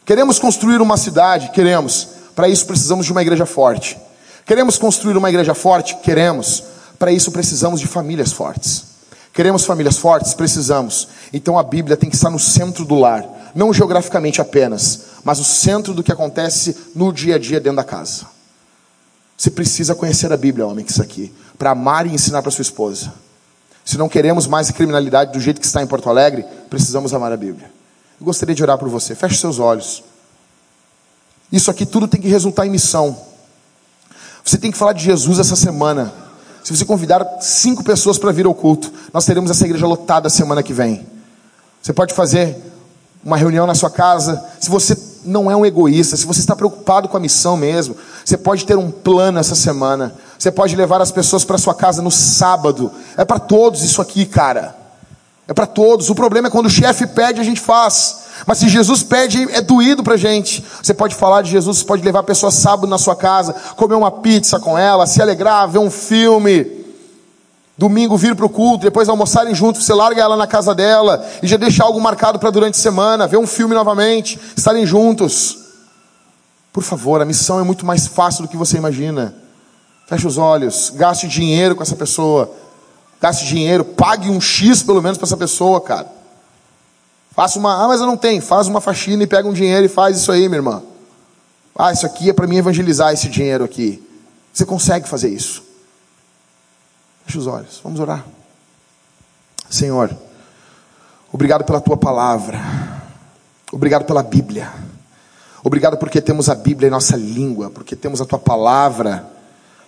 Queremos construir uma cidade? Queremos. Para isso precisamos de uma igreja forte. Queremos construir uma igreja forte? Queremos. Para isso precisamos de famílias fortes. Queremos famílias fortes? Precisamos. Então a Bíblia tem que estar no centro do lar, não geograficamente apenas, mas o centro do que acontece no dia a dia dentro da casa. Você precisa conhecer a Bíblia, homem, que isso aqui, para amar e ensinar para sua esposa. Se não queremos mais criminalidade do jeito que está em Porto Alegre, precisamos amar a Bíblia. Eu gostaria de orar por você. Feche seus olhos. Isso aqui tudo tem que resultar em missão. Você tem que falar de Jesus essa semana. Se você convidar cinco pessoas para vir ao culto, nós teremos essa igreja lotada semana que vem. Você pode fazer uma reunião na sua casa. Se você não é um egoísta, se você está preocupado com a missão mesmo, você pode ter um plano essa semana. Você pode levar as pessoas para sua casa no sábado. É para todos isso aqui, cara. É para todos. O problema é quando o chefe pede, a gente faz. Mas se Jesus pede, é doído para gente. Você pode falar de Jesus, você pode levar a pessoa sábado na sua casa, comer uma pizza com ela, se alegrar, ver um filme. Domingo vir para o culto, depois almoçarem juntos, você larga ela na casa dela e já deixa algo marcado para durante a semana, ver um filme novamente, estarem juntos. Por favor, a missão é muito mais fácil do que você imagina. Feche os olhos, gaste dinheiro com essa pessoa. Gaste dinheiro, pague um X pelo menos para essa pessoa, cara. Faça uma, ah, mas eu não tenho. Faz uma faxina e pega um dinheiro e faz isso aí, minha irmã. Ah, isso aqui é para mim evangelizar esse dinheiro aqui. Você consegue fazer isso. Feche os olhos, vamos orar. Senhor, obrigado pela tua palavra, obrigado pela Bíblia, obrigado porque temos a Bíblia em nossa língua, porque temos a tua palavra,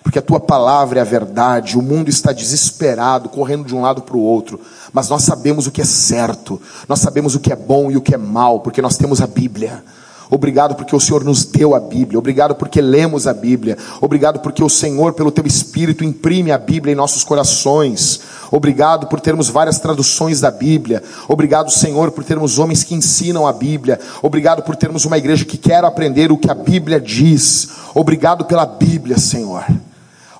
porque a tua palavra é a verdade. O mundo está desesperado, correndo de um lado para o outro, mas nós sabemos o que é certo, nós sabemos o que é bom e o que é mal, porque nós temos a Bíblia. Obrigado porque o Senhor nos deu a Bíblia. Obrigado porque lemos a Bíblia. Obrigado porque o Senhor, pelo teu Espírito, imprime a Bíblia em nossos corações. Obrigado por termos várias traduções da Bíblia. Obrigado, Senhor, por termos homens que ensinam a Bíblia. Obrigado por termos uma igreja que quer aprender o que a Bíblia diz. Obrigado pela Bíblia, Senhor.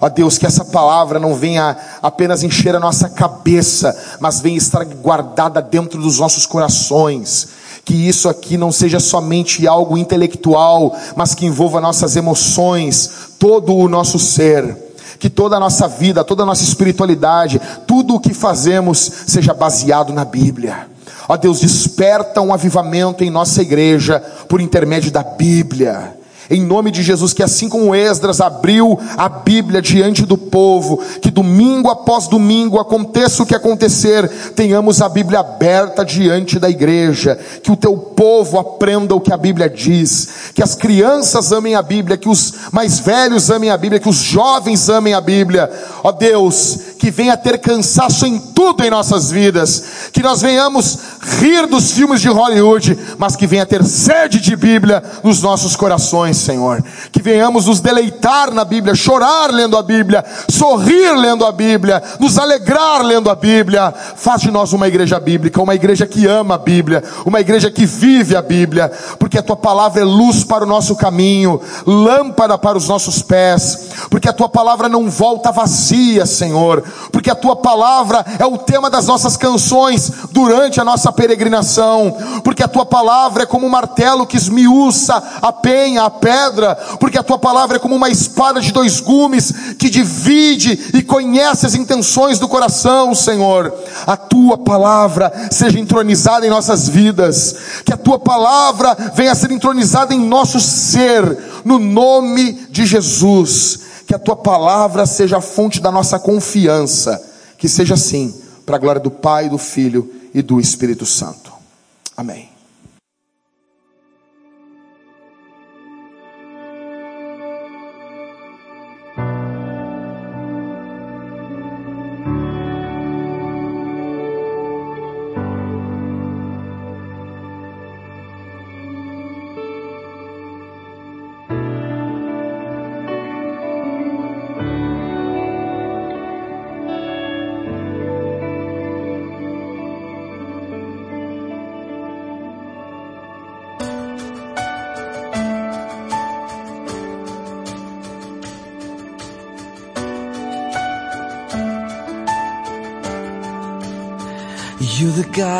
Ó Deus, que essa palavra não venha apenas encher a nossa cabeça, mas venha estar guardada dentro dos nossos corações que isso aqui não seja somente algo intelectual, mas que envolva nossas emoções, todo o nosso ser. Que toda a nossa vida, toda a nossa espiritualidade, tudo o que fazemos seja baseado na Bíblia. Ó Deus, desperta um avivamento em nossa igreja por intermédio da Bíblia em nome de Jesus, que assim como Esdras abriu a Bíblia diante do povo, que domingo após domingo, aconteça o que acontecer, tenhamos a Bíblia aberta diante da igreja, que o teu povo aprenda o que a Bíblia diz, que as crianças amem a Bíblia, que os mais velhos amem a Bíblia, que os jovens amem a Bíblia, ó Deus, que venha ter cansaço em tudo em nossas vidas, que nós venhamos rir dos filmes de Hollywood, mas que venha ter sede de Bíblia nos nossos corações Senhor. Que venhamos nos deleitar na Bíblia, chorar lendo a Bíblia, sorrir lendo a Bíblia, nos alegrar lendo a Bíblia. Faz de nós uma igreja bíblica, uma igreja que ama a Bíblia, uma igreja que vive a Bíblia, porque a tua palavra é luz para o nosso caminho, lâmpada para os nossos pés. porque a tua palavra não volta vazia, Senhor, porque a tua palavra é o tema das nossas canções durante a nossa peregrinação, porque a tua palavra é como um martelo que esmiuça a penha, a pedra, porque a tua palavra é como uma espada de dois gumes que divide e conhece as intenções do coração, Senhor. A tua palavra seja entronizada em nossas vidas, que a tua palavra venha a ser entronizada em nosso ser, no nome de Jesus. Que a tua palavra seja a fonte da nossa confiança. Que seja assim, para a glória do Pai, do Filho e do Espírito Santo. Amém.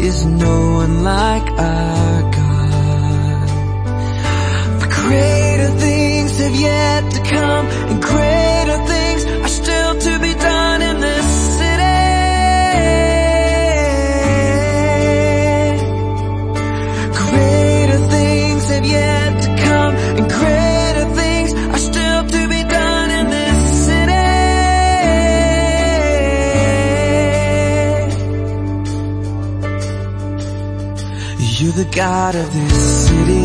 Is no one like our God. For greater things have yet to come and greater God of this city.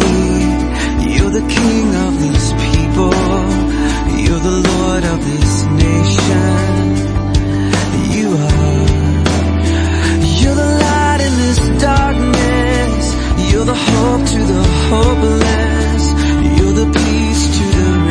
You're the King of these people. You're the Lord of this nation. You are. You're the light in this darkness. You're the hope to the hopeless. You're the peace to the